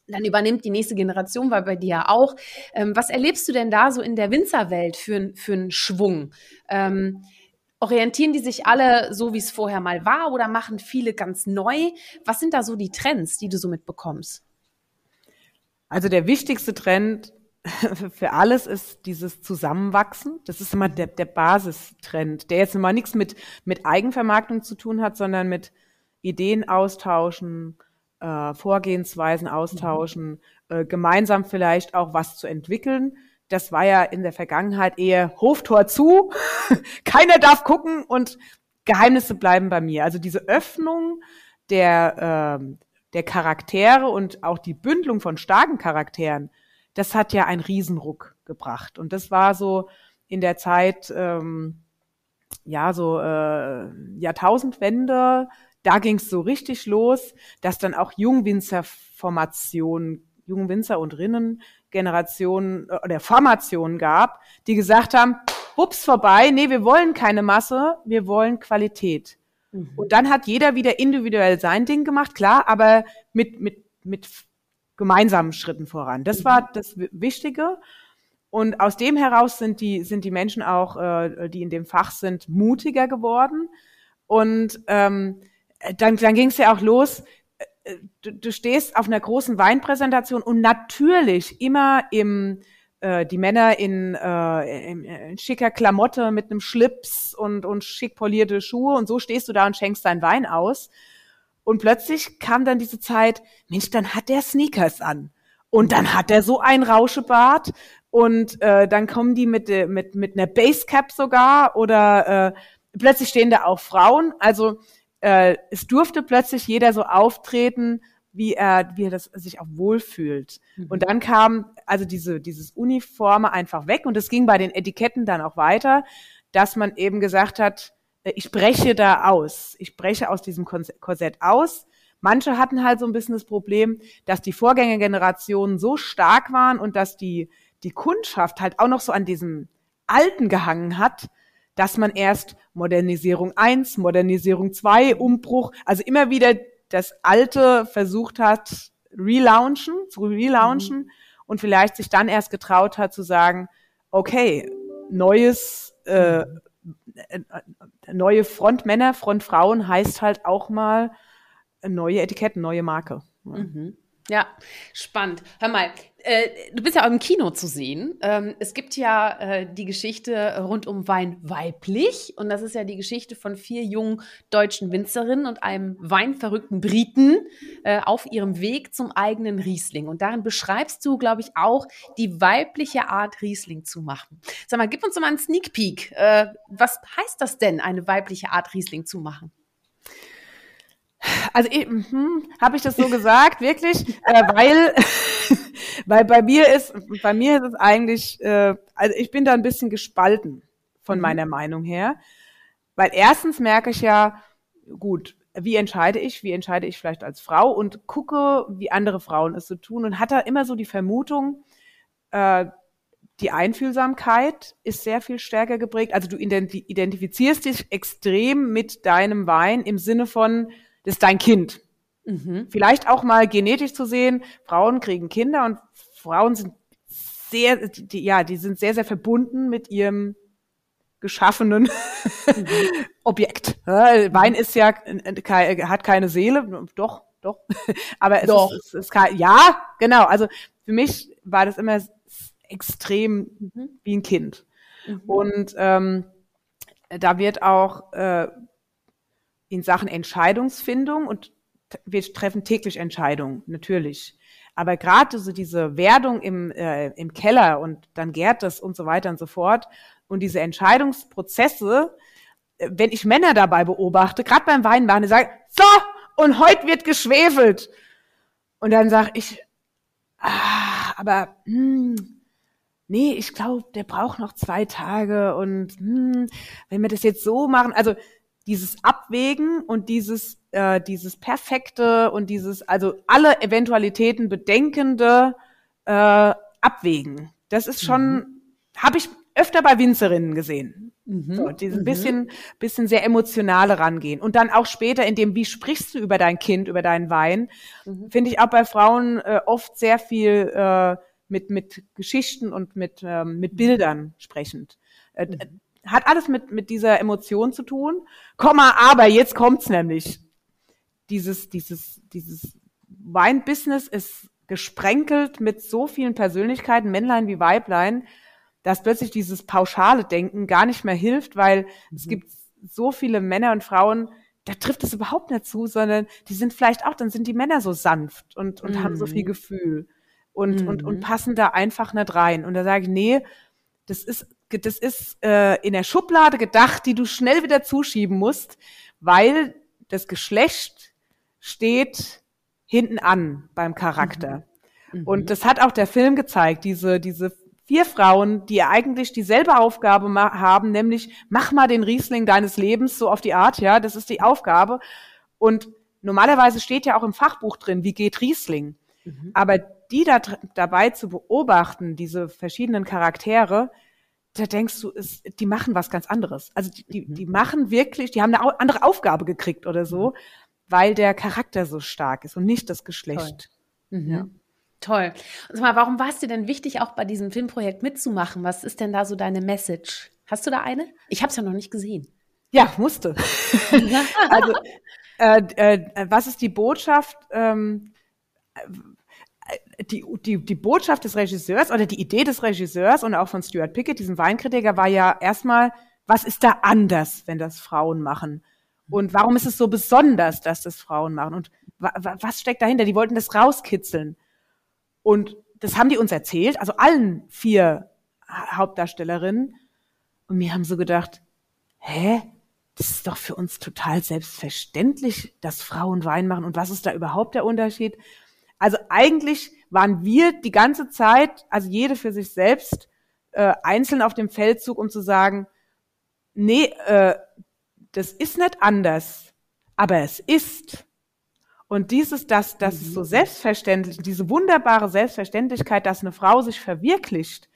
dann übernimmt die nächste Generation, weil bei dir ja auch. Ähm, was erlebst du denn da so in der Winzerwelt für, für einen Schwung? Ähm, orientieren die sich alle so, wie es vorher mal war oder machen viele ganz neu? Was sind da so die Trends, die du so mitbekommst? Also der wichtigste Trend [LAUGHS] für alles ist dieses Zusammenwachsen. Das ist immer der, der Basistrend, der jetzt immer nichts mit, mit Eigenvermarktung zu tun hat, sondern mit Ideen austauschen, äh, Vorgehensweisen austauschen, äh, gemeinsam vielleicht auch was zu entwickeln. Das war ja in der Vergangenheit eher Hoftor zu, [LAUGHS] keiner darf gucken und Geheimnisse bleiben bei mir. Also diese Öffnung der, ähm, der Charaktere und auch die Bündelung von starken Charakteren, das hat ja einen Riesenruck gebracht. Und das war so in der Zeit, ähm, ja, so äh, Jahrtausendwende, da ging es so richtig los, dass dann auch Jungwinzerformationen, Jungwinzer und Rinnen Generationen äh, oder Formationen gab, die gesagt haben, hups vorbei, nee, wir wollen keine Masse, wir wollen Qualität. Und dann hat jeder wieder individuell sein Ding gemacht, klar, aber mit, mit, mit gemeinsamen Schritten voran. Das war das Wichtige. Und aus dem heraus sind die, sind die Menschen auch, äh, die in dem Fach sind, mutiger geworden. Und ähm, dann, dann ging es ja auch los. Du, du stehst auf einer großen Weinpräsentation und natürlich immer im äh, die Männer in, äh, in, in schicker Klamotte mit einem Schlips und, und schick polierte Schuhe und so stehst du da und schenkst deinen Wein aus. Und plötzlich kam dann diese Zeit, Mensch, dann hat der Sneakers an. Und dann hat er so ein Rauschebart und äh, dann kommen die mit, äh, mit, mit einer Basecap sogar oder äh, plötzlich stehen da auch Frauen. Also äh, es durfte plötzlich jeder so auftreten, wie er, wie er das sich auch wohlfühlt. Mhm. Und dann kam also diese, dieses Uniforme einfach weg und es ging bei den Etiketten dann auch weiter, dass man eben gesagt hat, äh, ich breche da aus. Ich breche aus diesem Korsett aus. Manche hatten halt so ein bisschen das Problem, dass die Vorgängergenerationen so stark waren und dass die, die Kundschaft halt auch noch so an diesem Alten gehangen hat, dass man erst Modernisierung 1, Modernisierung 2, Umbruch, also immer wieder das Alte versucht hat, relaunchen, zu relaunchen mhm. und vielleicht sich dann erst getraut hat zu sagen, okay, neues, äh, äh, neue Frontmänner, Frontfrauen heißt halt auch mal neue Etiketten, neue Marke. Mhm. Ja, spannend. Hör mal, äh, du bist ja auch im Kino zu sehen. Ähm, es gibt ja äh, die Geschichte rund um Wein weiblich. Und das ist ja die Geschichte von vier jungen deutschen Winzerinnen und einem weinverrückten Briten äh, auf ihrem Weg zum eigenen Riesling. Und darin beschreibst du, glaube ich, auch die weibliche Art, Riesling zu machen. Sag mal, gib uns doch mal einen Sneak Peek. Äh, was heißt das denn, eine weibliche Art, Riesling zu machen? Also hm, habe ich das so gesagt, wirklich, äh, weil, [LAUGHS] weil bei mir ist, bei mir ist es eigentlich, äh, also ich bin da ein bisschen gespalten von mhm. meiner Meinung her, weil erstens merke ich ja, gut, wie entscheide ich, wie entscheide ich vielleicht als Frau und gucke, wie andere Frauen es so tun und hat da immer so die Vermutung, äh, die Einfühlsamkeit ist sehr viel stärker geprägt. Also du identifizierst dich extrem mit deinem Wein im Sinne von, ist dein Kind. Mhm. Vielleicht auch mal genetisch zu sehen, Frauen kriegen Kinder und Frauen sind sehr, die, ja, die sind sehr, sehr verbunden mit ihrem geschaffenen mhm. [LAUGHS] Objekt. Wein ist ja, hat keine Seele, doch, doch, [LAUGHS] aber es doch. ist, es ist kein, ja, genau, also für mich war das immer extrem mhm. wie ein Kind. Mhm. Und ähm, da wird auch äh, in Sachen Entscheidungsfindung und wir treffen täglich Entscheidungen, natürlich. Aber gerade so diese Werdung im, äh, im Keller und dann gärt das und so weiter und so fort und diese Entscheidungsprozesse, äh, wenn ich Männer dabei beobachte, gerade beim Weinbahn, die sagen, so, und heute wird geschwefelt. Und dann sage ich, ah, aber hm, nee, ich glaube, der braucht noch zwei Tage und hm, wenn wir das jetzt so machen, also dieses Abwägen und dieses, äh, dieses perfekte und dieses, also alle Eventualitäten bedenkende äh, Abwägen. Das ist schon, mhm. habe ich öfter bei Winzerinnen gesehen. Mhm. So, dieses mhm. bisschen, bisschen sehr emotionale rangehen. Und dann auch später in dem, wie sprichst du über dein Kind, über deinen Wein, mhm. finde ich auch bei Frauen äh, oft sehr viel äh, mit, mit Geschichten und mit, ähm, mit Bildern sprechend. Äh, mhm hat alles mit, mit dieser Emotion zu tun. Komma, aber jetzt kommt's nämlich. Dieses, dieses, dieses Weinbusiness ist gesprenkelt mit so vielen Persönlichkeiten, Männlein wie Weiblein, dass plötzlich dieses pauschale Denken gar nicht mehr hilft, weil mhm. es gibt so viele Männer und Frauen, da trifft es überhaupt nicht zu, sondern die sind vielleicht auch, dann sind die Männer so sanft und, und mhm. haben so viel mhm. Gefühl und, mhm. und, und mhm. passen da einfach nicht rein. Und da sage ich, nee, das ist das ist äh, in der Schublade gedacht, die du schnell wieder zuschieben musst, weil das Geschlecht steht hinten an beim Charakter. Mhm. Und mhm. das hat auch der Film gezeigt, diese, diese vier Frauen, die eigentlich dieselbe Aufgabe haben, nämlich mach mal den Riesling deines Lebens so auf die Art, ja, das ist die Aufgabe. Und normalerweise steht ja auch im Fachbuch drin, wie geht Riesling. Mhm. Aber die da dabei zu beobachten, diese verschiedenen Charaktere, da denkst du, ist, die machen was ganz anderes. Also die, die, die machen wirklich, die haben eine andere Aufgabe gekriegt oder so, weil der Charakter so stark ist und nicht das Geschlecht. Toll. Mhm. Ja. Toll. Und mal, warum war es dir denn wichtig, auch bei diesem Filmprojekt mitzumachen? Was ist denn da so deine Message? Hast du da eine? Ich habe es ja noch nicht gesehen. Ja, musste. [LAUGHS] also, äh, äh, was ist die Botschaft? Ähm, die, die, die Botschaft des Regisseurs oder die Idee des Regisseurs und auch von Stuart Pickett, diesem Weinkritiker, war ja erstmal, was ist da anders, wenn das Frauen machen? Und warum ist es so besonders, dass das Frauen machen? Und wa was steckt dahinter? Die wollten das rauskitzeln. Und das haben die uns erzählt, also allen vier Hauptdarstellerinnen. Und wir haben so gedacht, hä? Das ist doch für uns total selbstverständlich, dass Frauen Wein machen. Und was ist da überhaupt der Unterschied? Also eigentlich waren wir die ganze Zeit, also jede für sich selbst, äh, einzeln auf dem Feldzug, um zu sagen, nee, äh, das ist nicht anders, aber es ist. Und dieses, das, das ist so mhm. selbstverständlich, diese wunderbare Selbstverständlichkeit, dass eine Frau sich verwirklicht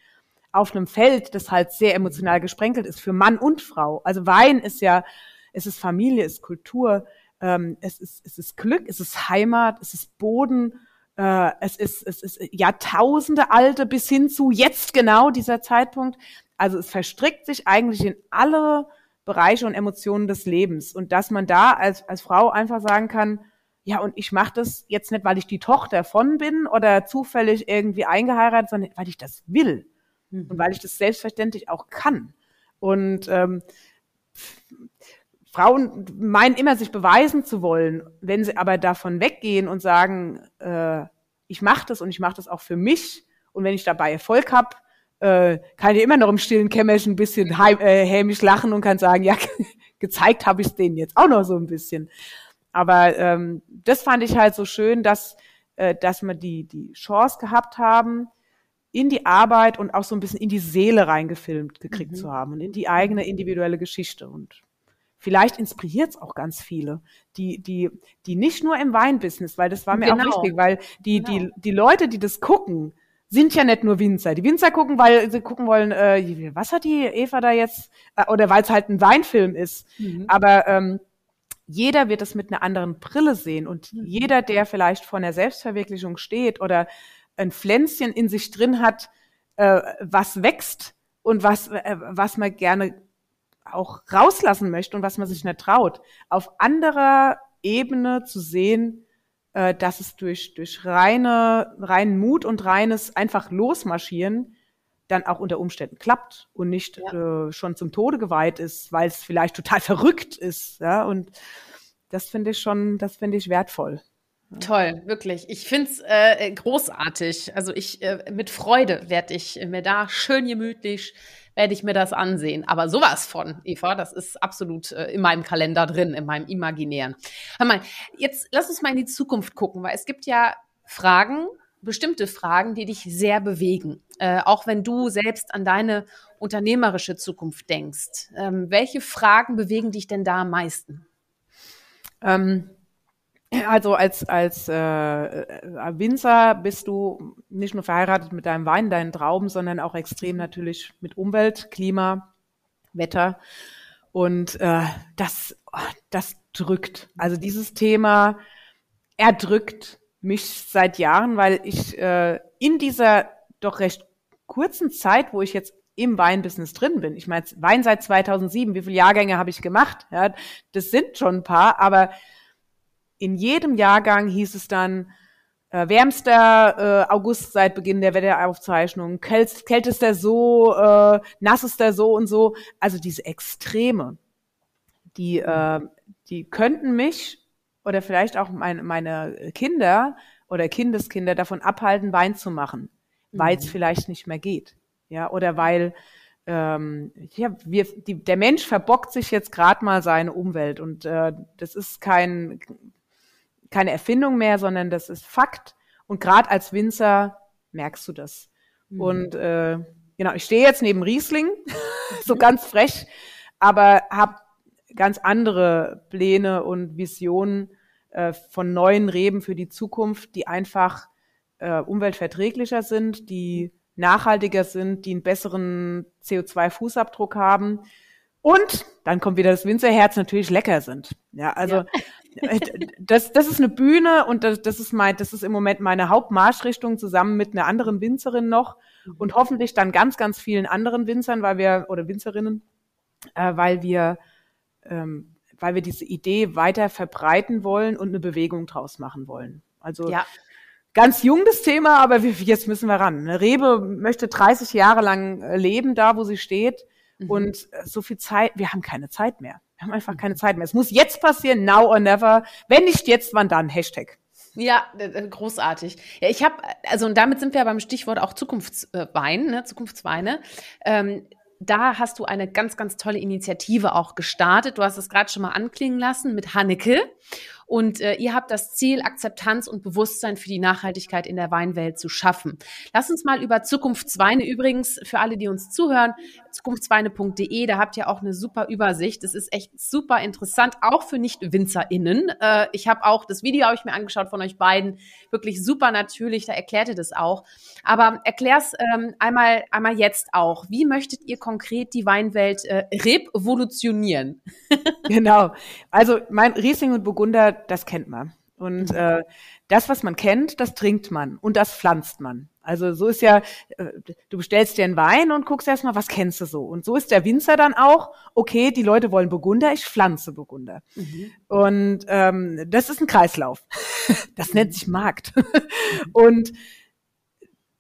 auf einem Feld, das halt sehr emotional gesprenkelt ist für Mann und Frau. Also Wein ist ja, es ist Familie, es ist Kultur, ähm, es ist, es ist Glück, es ist Heimat, es ist Boden, äh, es ist, es ist Jahrtausende alte bis hin zu jetzt genau dieser Zeitpunkt. Also es verstrickt sich eigentlich in alle Bereiche und Emotionen des Lebens. Und dass man da als, als Frau einfach sagen kann, ja, und ich mache das jetzt nicht, weil ich die Tochter von bin oder zufällig irgendwie eingeheiratet, sondern weil ich das will mhm. und weil ich das selbstverständlich auch kann. Und ähm, Frauen meinen immer, sich beweisen zu wollen, wenn sie aber davon weggehen und sagen, äh, ich mache das und ich mache das auch für mich und wenn ich dabei Erfolg habe, äh, kann ich immer noch im stillen Kämmerchen ein bisschen äh, hämisch lachen und kann sagen, ja, [LAUGHS] gezeigt habe ich es denen jetzt auch noch so ein bisschen. Aber ähm, das fand ich halt so schön, dass, äh, dass wir die, die Chance gehabt haben, in die Arbeit und auch so ein bisschen in die Seele reingefilmt gekriegt mhm. zu haben und in die eigene individuelle Geschichte. Und vielleicht inspiriert es auch ganz viele, die, die, die nicht nur im Weinbusiness, weil das war mir genau. auch wichtig, weil die, genau. die, die Leute, die das gucken, sind ja nicht nur Winzer. Die Winzer gucken, weil sie gucken wollen, äh, was hat die Eva da jetzt, äh, oder weil es halt ein Weinfilm ist. Mhm. Aber ähm, jeder wird es mit einer anderen Brille sehen und mhm. jeder, der vielleicht vor einer Selbstverwirklichung steht oder ein Pflänzchen in sich drin hat, äh, was wächst und was, äh, was man gerne auch rauslassen möchte und was man sich nicht traut, auf anderer Ebene zu sehen, äh, dass es durch, durch reine, reinen Mut und reines einfach losmarschieren dann auch unter Umständen klappt und nicht ja. äh, schon zum Tode geweiht ist, weil es vielleicht total [LAUGHS] verrückt ist. Ja, und das finde ich schon, das finde ich wertvoll. Toll, wirklich. Ich find's äh, großartig. Also ich äh, mit Freude werde ich mir da schön gemütlich werde ich mir das ansehen. Aber sowas von, Eva, das ist absolut äh, in meinem Kalender drin, in meinem imaginären. Hör mal, jetzt lass uns mal in die Zukunft gucken, weil es gibt ja Fragen, bestimmte Fragen, die dich sehr bewegen. Äh, auch wenn du selbst an deine unternehmerische Zukunft denkst. Ähm, welche Fragen bewegen dich denn da am meisten? Ähm, also als, als äh, äh, Winzer bist du nicht nur verheiratet mit deinem Wein, deinen Trauben, sondern auch extrem natürlich mit Umwelt, Klima, Wetter. Und äh, das, das drückt. Also dieses Thema erdrückt mich seit Jahren, weil ich äh, in dieser doch recht kurzen Zeit, wo ich jetzt im Weinbusiness drin bin. Ich meine, Wein seit 2007, wie viele Jahrgänge habe ich gemacht? Ja, das sind schon ein paar, aber in jedem Jahrgang hieß es dann, äh, wärmster äh, August seit Beginn der Wetteraufzeichnung, kält, kältester so, äh, nassester so und so. Also diese Extreme, die, äh, die könnten mich oder vielleicht auch mein, meine Kinder oder Kindeskinder davon abhalten, Wein zu machen, weil es mhm. vielleicht nicht mehr geht. Ja, oder weil ähm, ja, wir, die, der Mensch verbockt sich jetzt gerade mal seine Umwelt und äh, das ist kein keine Erfindung mehr, sondern das ist Fakt. Und gerade als Winzer merkst du das. Mhm. Und äh, genau, ich stehe jetzt neben Riesling, [LAUGHS] so ganz frech, aber habe ganz andere Pläne und Visionen äh, von neuen Reben für die Zukunft, die einfach äh, umweltverträglicher sind, die nachhaltiger sind, die einen besseren CO2-Fußabdruck haben und dann kommt wieder das Winzerherz, natürlich lecker sind. Ja, also ja. Äh, das, das ist eine Bühne und das, das ist mein, das ist im Moment meine Hauptmarschrichtung zusammen mit einer anderen Winzerin noch mhm. und hoffentlich dann ganz, ganz vielen anderen Winzern, weil wir oder Winzerinnen, äh, weil wir ähm, weil wir diese Idee weiter verbreiten wollen und eine Bewegung draus machen wollen. Also ja. ganz jung das Thema, aber wir, jetzt müssen wir ran. Eine Rebe möchte 30 Jahre lang äh, leben, da wo sie steht. Mhm. Und äh, so viel Zeit, wir haben keine Zeit mehr. Wir haben einfach keine Zeit mehr. Es muss jetzt passieren, now or never. Wenn nicht jetzt, wann dann? Hashtag. Ja, großartig. Ja, ich habe, also und damit sind wir beim Stichwort auch Zukunftswein, ne, Zukunftsweine. Ähm, da hast du eine ganz, ganz tolle Initiative auch gestartet. Du hast es gerade schon mal anklingen lassen mit Hanneke. Und äh, ihr habt das Ziel, Akzeptanz und Bewusstsein für die Nachhaltigkeit in der Weinwelt zu schaffen. Lass uns mal über Zukunftsweine übrigens für alle, die uns zuhören, zukunftsweine.de, da habt ihr auch eine super Übersicht. Das ist echt super interessant, auch für Nicht-WinzerInnen. Äh, ich habe auch, das Video habe ich mir angeschaut von euch beiden, wirklich super natürlich, da erklärt ihr das auch. Aber erklär's ähm, einmal, einmal jetzt auch. Wie möchtet ihr konkret die Weinwelt äh, revolutionieren? genau. Also mein Riesling und Burgunder das kennt man. Und mhm. äh, das, was man kennt, das trinkt man und das pflanzt man. Also so ist ja, äh, du bestellst dir einen Wein und guckst erstmal, was kennst du so. Und so ist der Winzer dann auch, okay, die Leute wollen Burgunder, ich pflanze Burgunder. Mhm. Und ähm, das ist ein Kreislauf. [LAUGHS] Das nennt sich Markt. [LAUGHS] und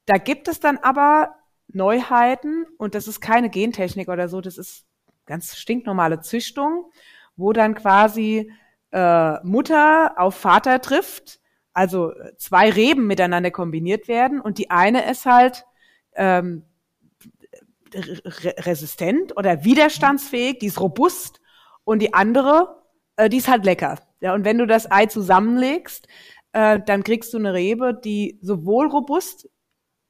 da gibt es dann aber Neuheiten und das ist keine Gentechnik oder so, das ist ganz stinknormale Züchtung, wo dann quasi äh, Mutter auf Vater trifft, also zwei Reben miteinander kombiniert werden und die eine ist halt ähm, re resistent oder widerstandsfähig, die ist robust und die andere, äh, die ist halt lecker. Ja, und wenn du das Ei zusammenlegst, äh, dann kriegst du eine Rebe, die sowohl robust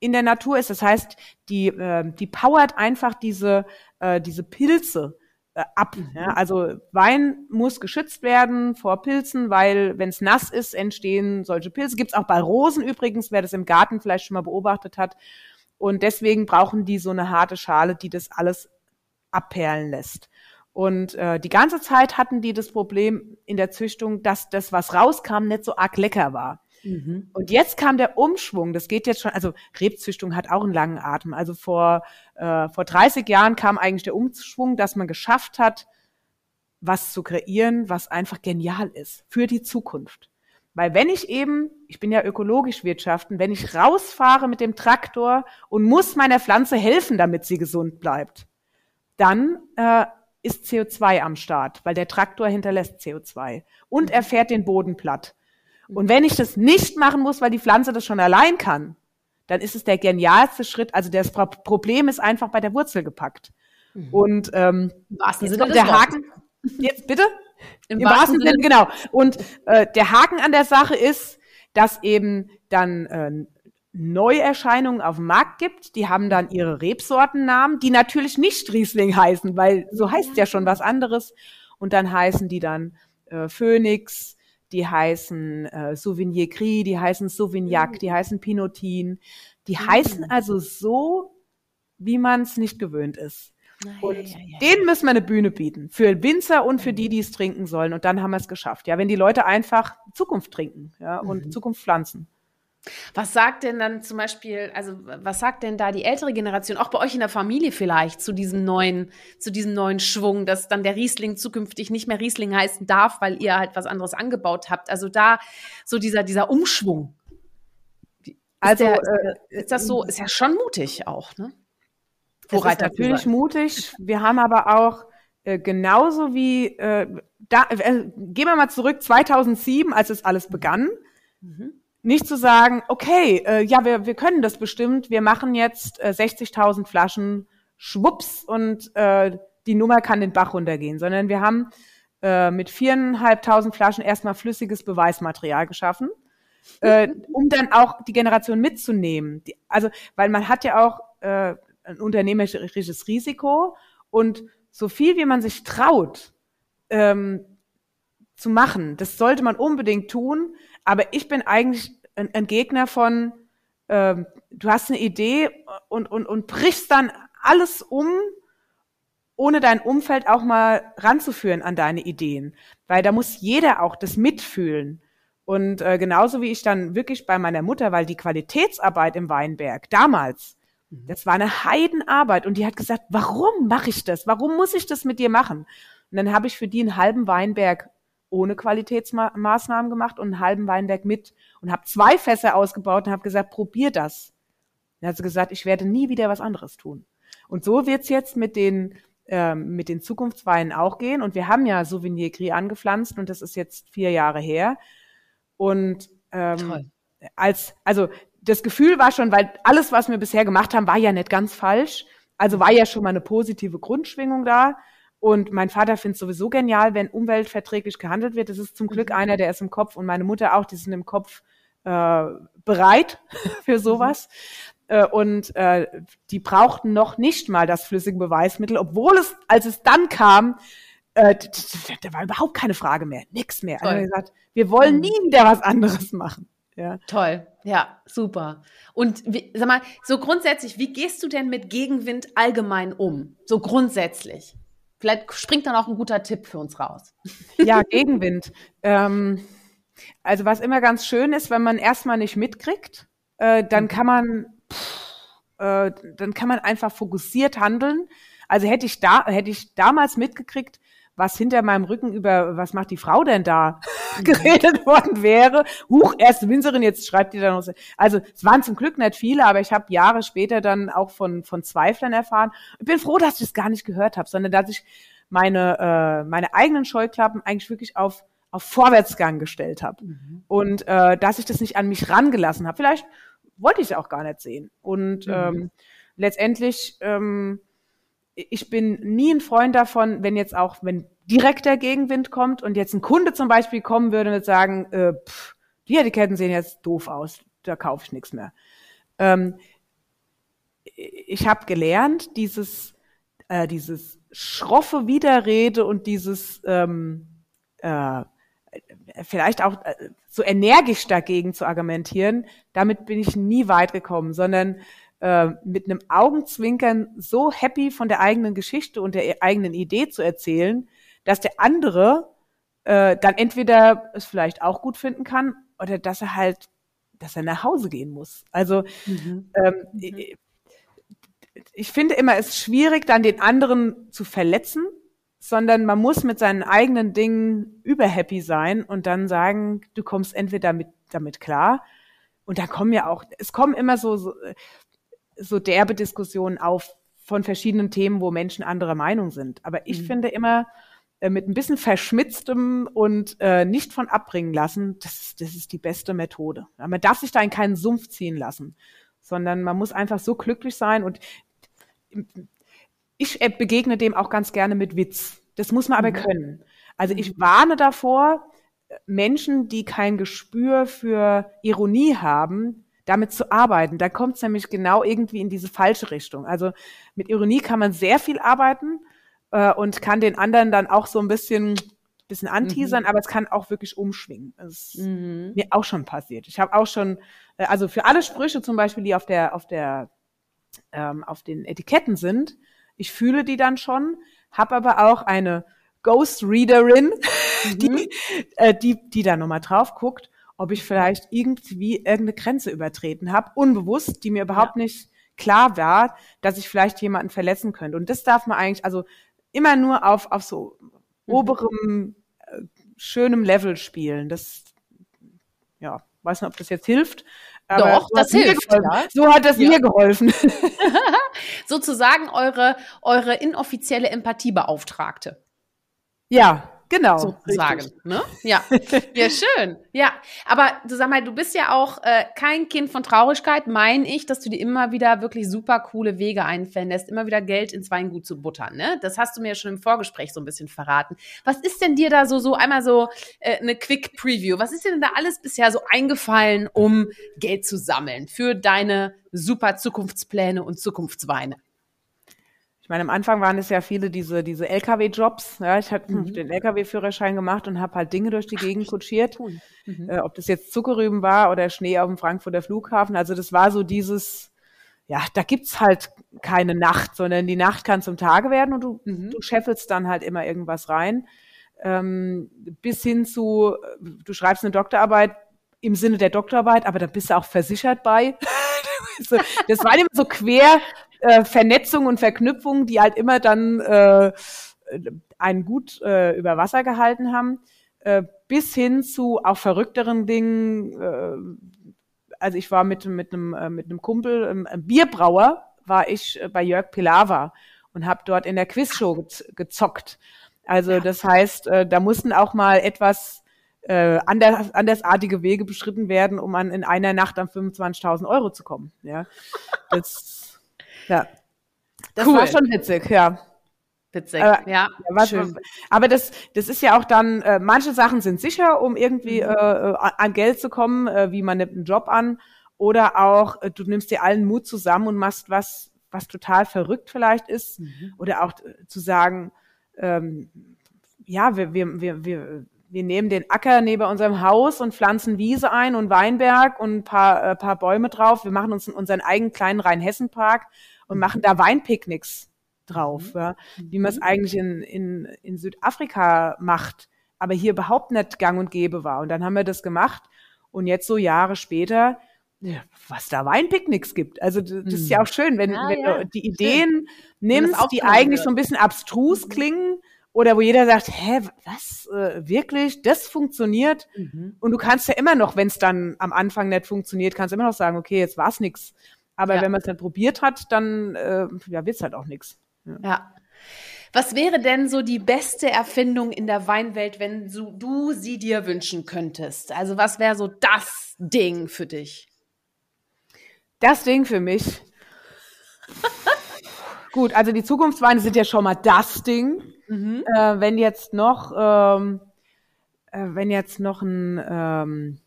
in der Natur ist, das heißt, die, äh, die powert einfach diese, äh, diese Pilze, äh, ab. Mhm. Ja, also Wein muss geschützt werden vor Pilzen, weil wenn es nass ist, entstehen solche Pilze. Gibt es auch bei Rosen übrigens, wer das im Garten vielleicht schon mal beobachtet hat. Und deswegen brauchen die so eine harte Schale, die das alles abperlen lässt. Und äh, die ganze Zeit hatten die das Problem in der Züchtung, dass das, was rauskam, nicht so arg lecker war. Mhm. Und jetzt kam der Umschwung. Das geht jetzt schon, also Rebzüchtung hat auch einen langen Atem. Also vor, äh, vor 30 Jahren kam eigentlich der Umschwung, dass man geschafft hat, was zu kreieren, was einfach genial ist für die Zukunft. Weil wenn ich eben, ich bin ja ökologisch wirtschaften, wenn ich rausfahre mit dem Traktor und muss meiner Pflanze helfen, damit sie gesund bleibt, dann äh, ist CO2 am Start, weil der Traktor hinterlässt CO2 und er fährt den Boden platt. Und wenn ich das nicht machen muss, weil die Pflanze das schon allein kann, dann ist es der genialste Schritt. Also das Problem ist einfach bei der Wurzel gepackt. Mhm. Und ähm, Im wahrsten Sinne der Haken. Jetzt bitte? [LAUGHS] Im, Im wahrsten, wahrsten Sinne, genau. Und äh, der Haken an der Sache ist, dass eben dann äh, Neuerscheinungen auf dem Markt gibt. Die haben dann ihre Rebsortennamen, die natürlich nicht Riesling heißen, weil so heißt ja schon was anderes. Und dann heißen die dann äh, Phoenix, die heißen äh, Souvenir Gris, die heißen Sauvignac, mhm. die heißen Pinotin. Die mhm. heißen also so, wie man es nicht gewöhnt ist. und ja, ja, ja. denen müssen wir eine Bühne bieten. Für Winzer und für die, die es trinken sollen. Und dann haben wir es geschafft. Ja, wenn die Leute einfach Zukunft trinken, ja, und mhm. Zukunft pflanzen. Was sagt denn dann zum Beispiel, also was sagt denn da die ältere Generation, auch bei euch in der Familie vielleicht, zu diesem neuen, zu diesem neuen Schwung, dass dann der Riesling zukünftig nicht mehr Riesling heißen darf, weil ihr halt was anderes angebaut habt? Also da so dieser, dieser Umschwung. Ist also der, äh, ist das so, ist ja schon mutig auch, ne? Vorreiter ist natürlich mutig. Wir haben aber auch äh, genauso wie äh, da, äh, gehen wir mal zurück 2007, als es alles begann. Mhm nicht zu sagen, okay, äh, ja, wir, wir können das bestimmt, wir machen jetzt äh, 60.000 Flaschen schwupps und äh, die Nummer kann den Bach runtergehen, sondern wir haben äh, mit viereinhalbtausend Flaschen erstmal flüssiges Beweismaterial geschaffen, äh, um dann auch die Generation mitzunehmen. Die, also, weil man hat ja auch äh, ein unternehmerisches Risiko und so viel wie man sich traut ähm, zu machen, das sollte man unbedingt tun, aber ich bin eigentlich ein, ein Gegner von, ähm, du hast eine Idee und, und, und brichst dann alles um, ohne dein Umfeld auch mal ranzuführen an deine Ideen. Weil da muss jeder auch das mitfühlen. Und äh, genauso wie ich dann wirklich bei meiner Mutter, weil die Qualitätsarbeit im Weinberg damals, mhm. das war eine Heidenarbeit und die hat gesagt, warum mache ich das? Warum muss ich das mit dir machen? Und dann habe ich für die einen halben Weinberg ohne Qualitätsmaßnahmen gemacht und einen halben Weinberg mit und habe zwei Fässer ausgebaut und habe gesagt, probier das. Dann hat sie gesagt, ich werde nie wieder was anderes tun. Und so wird's jetzt mit den ähm, mit den Zukunftsweinen auch gehen. Und wir haben ja Souvenir Gris angepflanzt und das ist jetzt vier Jahre her. Und ähm, als, also das Gefühl war schon, weil alles, was wir bisher gemacht haben, war ja nicht ganz falsch. Also war ja schon mal eine positive Grundschwingung da. Und mein Vater findet es sowieso genial, wenn umweltverträglich gehandelt wird. Das ist zum Glück mhm. einer, der ist im Kopf und meine Mutter auch, die sind im Kopf äh, bereit [LAUGHS] für sowas. Mhm. Äh, und äh, die brauchten noch nicht mal das flüssige Beweismittel, obwohl es, als es dann kam, äh, da war überhaupt keine Frage mehr, nix mehr. Also gesagt, wir wollen mhm. nie wieder was anderes machen. Ja. Toll, ja, super. Und wie, sag mal, so grundsätzlich, wie gehst du denn mit Gegenwind allgemein um? So grundsätzlich. Vielleicht springt dann auch ein guter Tipp für uns raus. Ja, Gegenwind. ähm, also was immer ganz schön ist, wenn man erstmal nicht mitkriegt, äh, dann kann man, pff, äh, dann kann man einfach fokussiert handeln. Also hätte ich da, hätte ich damals mitgekriegt, was hinter meinem Rücken über, was macht die Frau denn da, [LAUGHS] geredet worden wäre. Huch, erste Winzerin, jetzt schreibt die da noch. Also es waren zum Glück nicht viele, aber ich habe Jahre später dann auch von, von Zweiflern erfahren. Ich bin froh, dass ich das gar nicht gehört habe, sondern dass ich meine, äh, meine eigenen Scheuklappen eigentlich wirklich auf, auf Vorwärtsgang gestellt habe. Mhm. Und äh, dass ich das nicht an mich rangelassen habe. Vielleicht wollte ich es auch gar nicht sehen. Und mhm. ähm, letztendlich ähm, ich bin nie ein Freund davon, wenn jetzt auch, wenn direkt der Gegenwind kommt und jetzt ein Kunde zum Beispiel kommen würde und sagen, äh, pff, die Etiketten sehen jetzt doof aus, da kaufe ich nichts mehr. Ähm, ich habe gelernt, dieses, äh, dieses schroffe Widerrede und dieses ähm, äh, vielleicht auch äh, so energisch dagegen zu argumentieren, damit bin ich nie weit gekommen, sondern äh, mit einem Augenzwinkern so happy von der eigenen Geschichte und der eigenen Idee zu erzählen, dass der andere äh, dann entweder es vielleicht auch gut finden kann oder dass er halt, dass er nach Hause gehen muss. Also mhm. ähm, mhm. Ich, ich finde immer, es ist schwierig, dann den anderen zu verletzen, sondern man muss mit seinen eigenen Dingen überhappy sein und dann sagen, du kommst entweder mit, damit klar. Und da kommen ja auch, es kommen immer so, so so derbe Diskussionen auf von verschiedenen Themen, wo Menschen anderer Meinung sind. Aber ich mhm. finde immer, äh, mit ein bisschen verschmitztem und äh, nicht von abbringen lassen, das, das ist die beste Methode. Man darf sich da in keinen Sumpf ziehen lassen, sondern man muss einfach so glücklich sein und ich äh, begegne dem auch ganz gerne mit Witz. Das muss man aber mhm. können. Also ich warne davor, Menschen, die kein Gespür für Ironie haben, damit zu arbeiten. Da kommt es nämlich genau irgendwie in diese falsche Richtung. Also mit Ironie kann man sehr viel arbeiten äh, und kann den anderen dann auch so ein bisschen bisschen anteasern, mhm. aber es kann auch wirklich umschwingen. Das ist mhm. mir auch schon passiert. Ich habe auch schon, äh, also für alle Sprüche zum Beispiel, die auf der, auf der, ähm, auf den Etiketten sind, ich fühle die dann schon, habe aber auch eine Ghost Readerin, [LAUGHS] mhm. die, äh, die, die da nochmal drauf guckt ob ich vielleicht irgendwie irgendeine Grenze übertreten habe, unbewusst, die mir überhaupt ja. nicht klar war, dass ich vielleicht jemanden verletzen könnte. Und das darf man eigentlich, also immer nur auf, auf so mhm. oberem, äh, schönem Level spielen. Das, ja, weiß nicht, ob das jetzt hilft. Doch, das hilft. Ja. So hat das ja. mir geholfen. [LAUGHS] [LAUGHS] Sozusagen eure, eure inoffizielle Empathiebeauftragte. Ja, Genau. Sozusagen. Ne? Ja. [LAUGHS] ja, schön. Ja. Aber du sag mal, du bist ja auch äh, kein Kind von Traurigkeit, meine ich, dass du dir immer wieder wirklich super coole Wege einfändest, immer wieder Geld ins Weingut zu buttern. Ne? Das hast du mir ja schon im Vorgespräch so ein bisschen verraten. Was ist denn dir da so, so einmal so äh, eine Quick Preview? Was ist dir denn da alles bisher so eingefallen, um Geld zu sammeln für deine super Zukunftspläne und Zukunftsweine? Meine, am Anfang waren es ja viele diese, diese LKW-Jobs. Ja, ich habe mhm. den LKW-Führerschein gemacht und habe halt Dinge durch die Gegend kutschiert. Cool. Mhm. Äh, ob das jetzt Zuckerrüben war oder Schnee auf dem Frankfurter Flughafen. Also das war so dieses, ja, da gibt's halt keine Nacht, sondern die Nacht kann zum Tage werden und du, mhm. du scheffelst dann halt immer irgendwas rein. Ähm, bis hin zu, du schreibst eine Doktorarbeit im Sinne der Doktorarbeit, aber da bist du auch versichert bei. [LAUGHS] das war immer so quer äh, Vernetzung und Verknüpfung, die halt immer dann äh, einen gut äh, über Wasser gehalten haben, äh, bis hin zu auch verrückteren Dingen. Äh, also ich war mit mit einem äh, mit einem Kumpel, ähm, Bierbrauer, war ich äh, bei Jörg Pilawa und habe dort in der Quizshow gezockt. Also das heißt, äh, da mussten auch mal etwas äh, anders, andersartige Wege beschritten werden, um an in einer Nacht an 25.000 Euro zu kommen. Ja, das, ja, das cool. war schon witzig, ja. Witzig, aber, ja. ja schön. Aber das, das ist ja auch dann, äh, manche Sachen sind sicher, um irgendwie mhm. äh, an Geld zu kommen, äh, wie man nimmt einen Job an. Oder auch, äh, du nimmst dir allen Mut zusammen und machst was, was total verrückt vielleicht ist. Mhm. Oder auch äh, zu sagen, ähm, ja, wir, wir, wir, wir, wir nehmen den Acker neben unserem Haus und pflanzen Wiese ein und Weinberg und ein paar, äh, paar Bäume drauf. Wir machen uns unseren eigenen kleinen Rheinhessen-Park und mhm. machen da Weinpicknicks drauf, mhm. ja, wie man es mhm. eigentlich in, in, in Südafrika macht, aber hier überhaupt nicht gang und gäbe war. Und dann haben wir das gemacht und jetzt so Jahre später, ja, was da Weinpicknicks gibt. Also das, ist ja mhm. auch schön, wenn, ja, wenn ja. du die Ideen schön. nimmst, die eigentlich so ein bisschen abstrus mhm. klingen oder wo jeder sagt, hä, was, äh, wirklich, das funktioniert? Mhm. Und du kannst ja immer noch, wenn es dann am Anfang nicht funktioniert, kannst du immer noch sagen, okay, jetzt war's nix. Aber ja. wenn man es dann probiert hat, dann äh, ja, wird's halt auch nix. Ja. ja. Was wäre denn so die beste Erfindung in der Weinwelt, wenn du, du sie dir wünschen könntest? Also was wäre so das Ding für dich? Das Ding für mich. [LAUGHS] Gut, also die Zukunftsweine sind ja schon mal das Ding. Mhm. Äh, wenn jetzt noch, ähm, äh, wenn jetzt noch ein, ähm,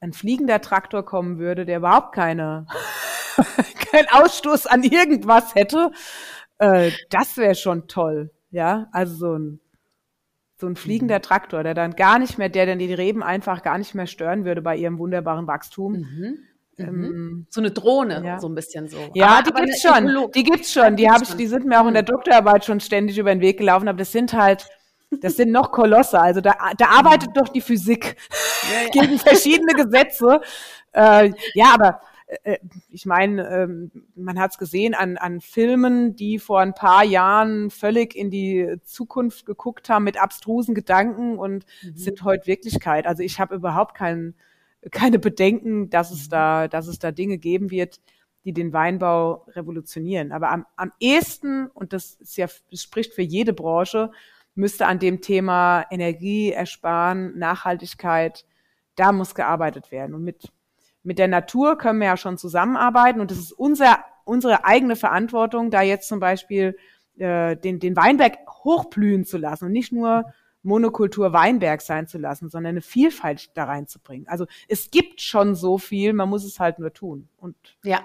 ein fliegender Traktor kommen würde, der überhaupt keine, [LAUGHS] kein Ausstoß an irgendwas hätte, äh, das wäre schon toll, ja. Also so ein so ein fliegender mhm. Traktor, der dann gar nicht mehr, der dann die Reben einfach gar nicht mehr stören würde bei ihrem wunderbaren Wachstum. Mhm. Ähm, mhm. so eine Drohne, ja. so ein bisschen so. Ja, aber, die aber gibt's schon. Die gibt's schon. Die habe ich, die sind mir auch in der mhm. Doktorarbeit schon ständig über den Weg gelaufen, aber das sind halt, das sind noch Kolosse. Also da, da arbeitet doch die Physik ja, ja. [LAUGHS] gegen verschiedene Gesetze. Äh, ja, aber äh, ich meine, ähm, man hat es gesehen an, an Filmen, die vor ein paar Jahren völlig in die Zukunft geguckt haben mit abstrusen Gedanken und mhm. sind heute Wirklichkeit. Also ich habe überhaupt keinen keine Bedenken, dass es mhm. da, dass es da Dinge geben wird, die den Weinbau revolutionieren. Aber am, am ehesten, und das ist ja, das spricht für jede Branche, müsste an dem Thema Energie ersparen, Nachhaltigkeit, da muss gearbeitet werden. Und mit mit der Natur können wir ja schon zusammenarbeiten und es ist unser, unsere eigene Verantwortung, da jetzt zum Beispiel äh, den, den Weinberg hochblühen zu lassen und nicht nur Monokultur Weinberg sein zu lassen, sondern eine Vielfalt da reinzubringen. Also es gibt schon so viel, man muss es halt nur tun. Und ja,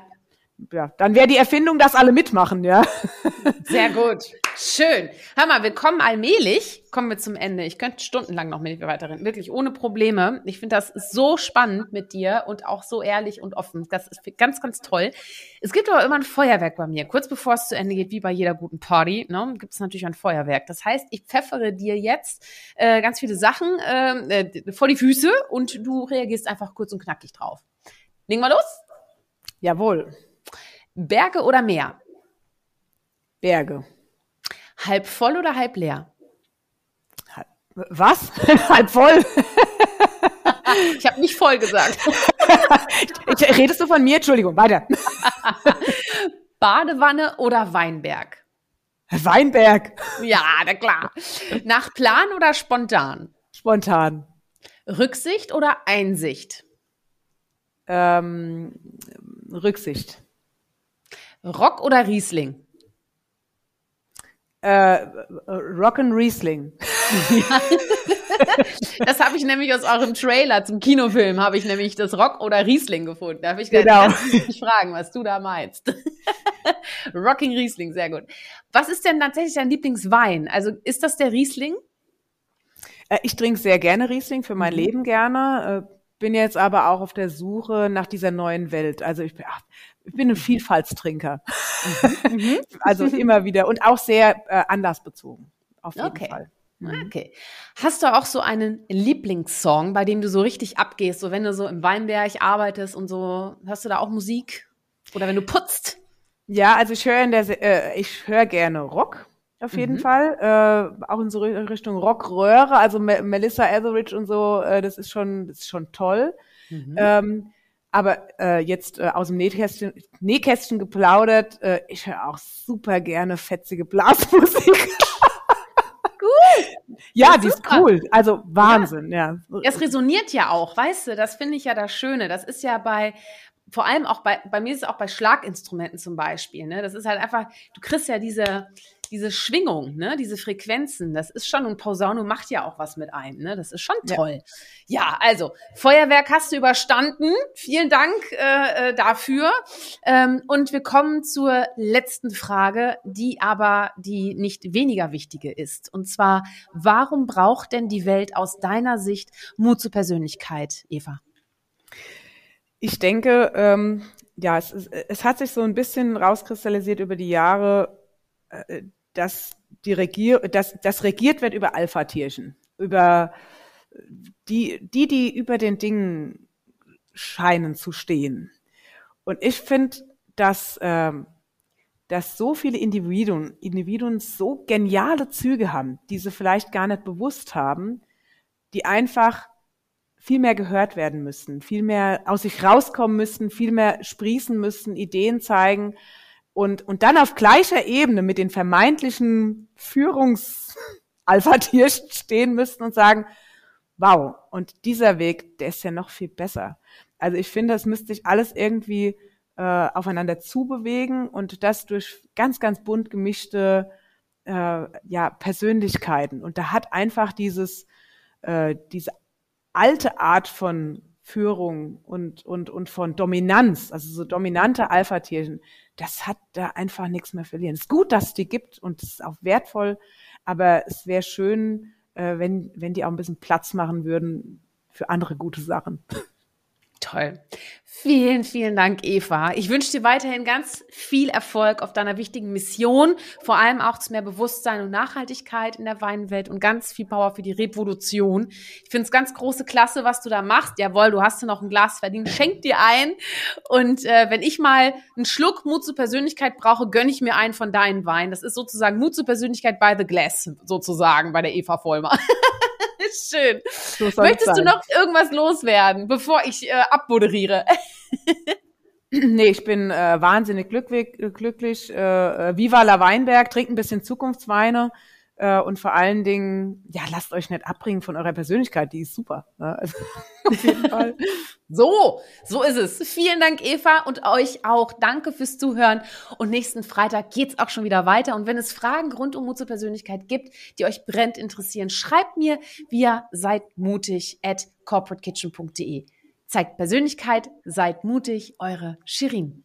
ja, dann wäre die Erfindung, dass alle mitmachen, ja. [LAUGHS] Sehr gut. Schön. Hör mal, wir kommen allmählich, kommen wir zum Ende. Ich könnte stundenlang noch mit dir weiterreden. Wirklich ohne Probleme. Ich finde das so spannend mit dir und auch so ehrlich und offen. Das ist ganz, ganz toll. Es gibt aber immer ein Feuerwerk bei mir. Kurz bevor es zu Ende geht, wie bei jeder guten Party, ne, gibt es natürlich ein Feuerwerk. Das heißt, ich pfeffere dir jetzt äh, ganz viele Sachen äh, äh, vor die Füße und du reagierst einfach kurz und knackig drauf. Legen wir los? Jawohl. Berge oder Meer? Berge. Halb voll oder halb leer? Was? [LAUGHS] halb voll? [LAUGHS] ich habe nicht voll gesagt. [LAUGHS] ich, redest du von mir? Entschuldigung, weiter. Badewanne oder Weinberg? Weinberg. Ja, na klar. Nach Plan oder spontan? Spontan. Rücksicht oder Einsicht? Ähm, Rücksicht. Rock oder Riesling? Äh, Rock and Riesling. [LAUGHS] das habe ich nämlich aus eurem Trailer zum Kinofilm, habe ich nämlich das Rock oder Riesling gefunden. Da habe ich gedacht, genau. ich fragen, was du da meinst. [LAUGHS] Rocking Riesling, sehr gut. Was ist denn tatsächlich dein Lieblingswein? Also ist das der Riesling? Äh, ich trinke sehr gerne Riesling, für mein mhm. Leben gerne. Bin jetzt aber auch auf der Suche nach dieser neuen Welt. Also ich, ach, ich bin ein Vielfaltstrinker. Mhm. mhm. [LAUGHS] also immer wieder und auch sehr äh, anlassbezogen. Auf jeden okay. Fall. Mhm. Okay. Hast du auch so einen Lieblingssong, bei dem du so richtig abgehst? So wenn du so im Weinberg arbeitest und so, hast du da auch Musik? Oder wenn du putzt? Ja, also ich höre in der, äh, ich höre gerne Rock auf jeden mhm. Fall. Äh, auch in so Richtung Rockröhre, also Me Melissa Etheridge und so, äh, das ist schon, das ist schon toll. Mhm. Ähm, aber äh, jetzt äh, aus dem Nähkästchen, Nähkästchen geplaudert, äh, ich höre auch super gerne fetzige Blasmusik. [LAUGHS] Gut. Ja, die ist cool. Also Wahnsinn, ja. ja. Es resoniert ja auch, weißt du, das finde ich ja das Schöne. Das ist ja bei, vor allem auch bei, bei mir ist es auch bei Schlaginstrumenten zum Beispiel, ne? Das ist halt einfach, du kriegst ja diese, diese Schwingung, ne, diese Frequenzen, das ist schon, und Posaune macht ja auch was mit einem, ne, das ist schon toll. Ja, ja also, Feuerwerk hast du überstanden, vielen Dank äh, äh, dafür. Ähm, und wir kommen zur letzten Frage, die aber die nicht weniger wichtige ist. Und zwar, warum braucht denn die Welt aus deiner Sicht Mut zur Persönlichkeit, Eva? Ich denke, ähm, ja, es, es hat sich so ein bisschen rauskristallisiert über die Jahre, äh, dass die Regier, dass, dass regiert wird über Alpha-Tierchen, über die, die, die über den Dingen scheinen zu stehen. Und ich finde, dass, ähm, dass so viele Individuen, Individuen so geniale Züge haben, die sie vielleicht gar nicht bewusst haben, die einfach viel mehr gehört werden müssen, viel mehr aus sich rauskommen müssen, viel mehr sprießen müssen, Ideen zeigen und, und dann auf gleicher Ebene mit den vermeintlichen Führungs-Alpha-Tieren [LAUGHS] stehen müssten und sagen, wow, und dieser Weg, der ist ja noch viel besser. Also ich finde, das müsste sich alles irgendwie äh, aufeinander zubewegen und das durch ganz, ganz bunt gemischte äh, ja, Persönlichkeiten. Und da hat einfach dieses, äh, diese alte Art von Führung und, und, und von Dominanz, also so dominante Alpha-Tierchen, das hat da einfach nichts mehr verlieren. Es ist gut, dass es die gibt und es ist auch wertvoll, aber es wäre schön, äh, wenn, wenn die auch ein bisschen Platz machen würden für andere gute Sachen. [LAUGHS] Toll. Vielen, vielen Dank, Eva. Ich wünsche dir weiterhin ganz viel Erfolg auf deiner wichtigen Mission, vor allem auch zu mehr Bewusstsein und Nachhaltigkeit in der Weinwelt und ganz viel Power für die Revolution. Ich finde es ganz große Klasse, was du da machst. Jawohl, du hast ja noch ein Glas verdient. Schenk dir ein. Und äh, wenn ich mal einen Schluck Mut zur Persönlichkeit brauche, gönne ich mir einen von deinen Weinen. Das ist sozusagen Mut zur Persönlichkeit by the glass, sozusagen bei der Eva Vollmer. [LAUGHS] Schön. So Möchtest du noch irgendwas loswerden, bevor ich äh, abmoderiere? [CLEARS THROAT] nee, ich bin äh, wahnsinnig glücklich. glücklich. Äh, äh, Viva la Weinberg, trink ein bisschen Zukunftsweine. Äh, und vor allen Dingen, ja, lasst euch nicht abbringen von eurer Persönlichkeit, die ist super. Ne? Also, [LAUGHS] auf jeden Fall. so, so ist es. Vielen Dank, Eva, und euch auch. Danke fürs Zuhören. Und nächsten Freitag geht's auch schon wieder weiter. Und wenn es Fragen rund um Mut zur Persönlichkeit gibt, die euch brennt interessieren, schreibt mir via seidmutig at corporatekitchen.de. Zeigt Persönlichkeit, seid mutig, eure Shirin.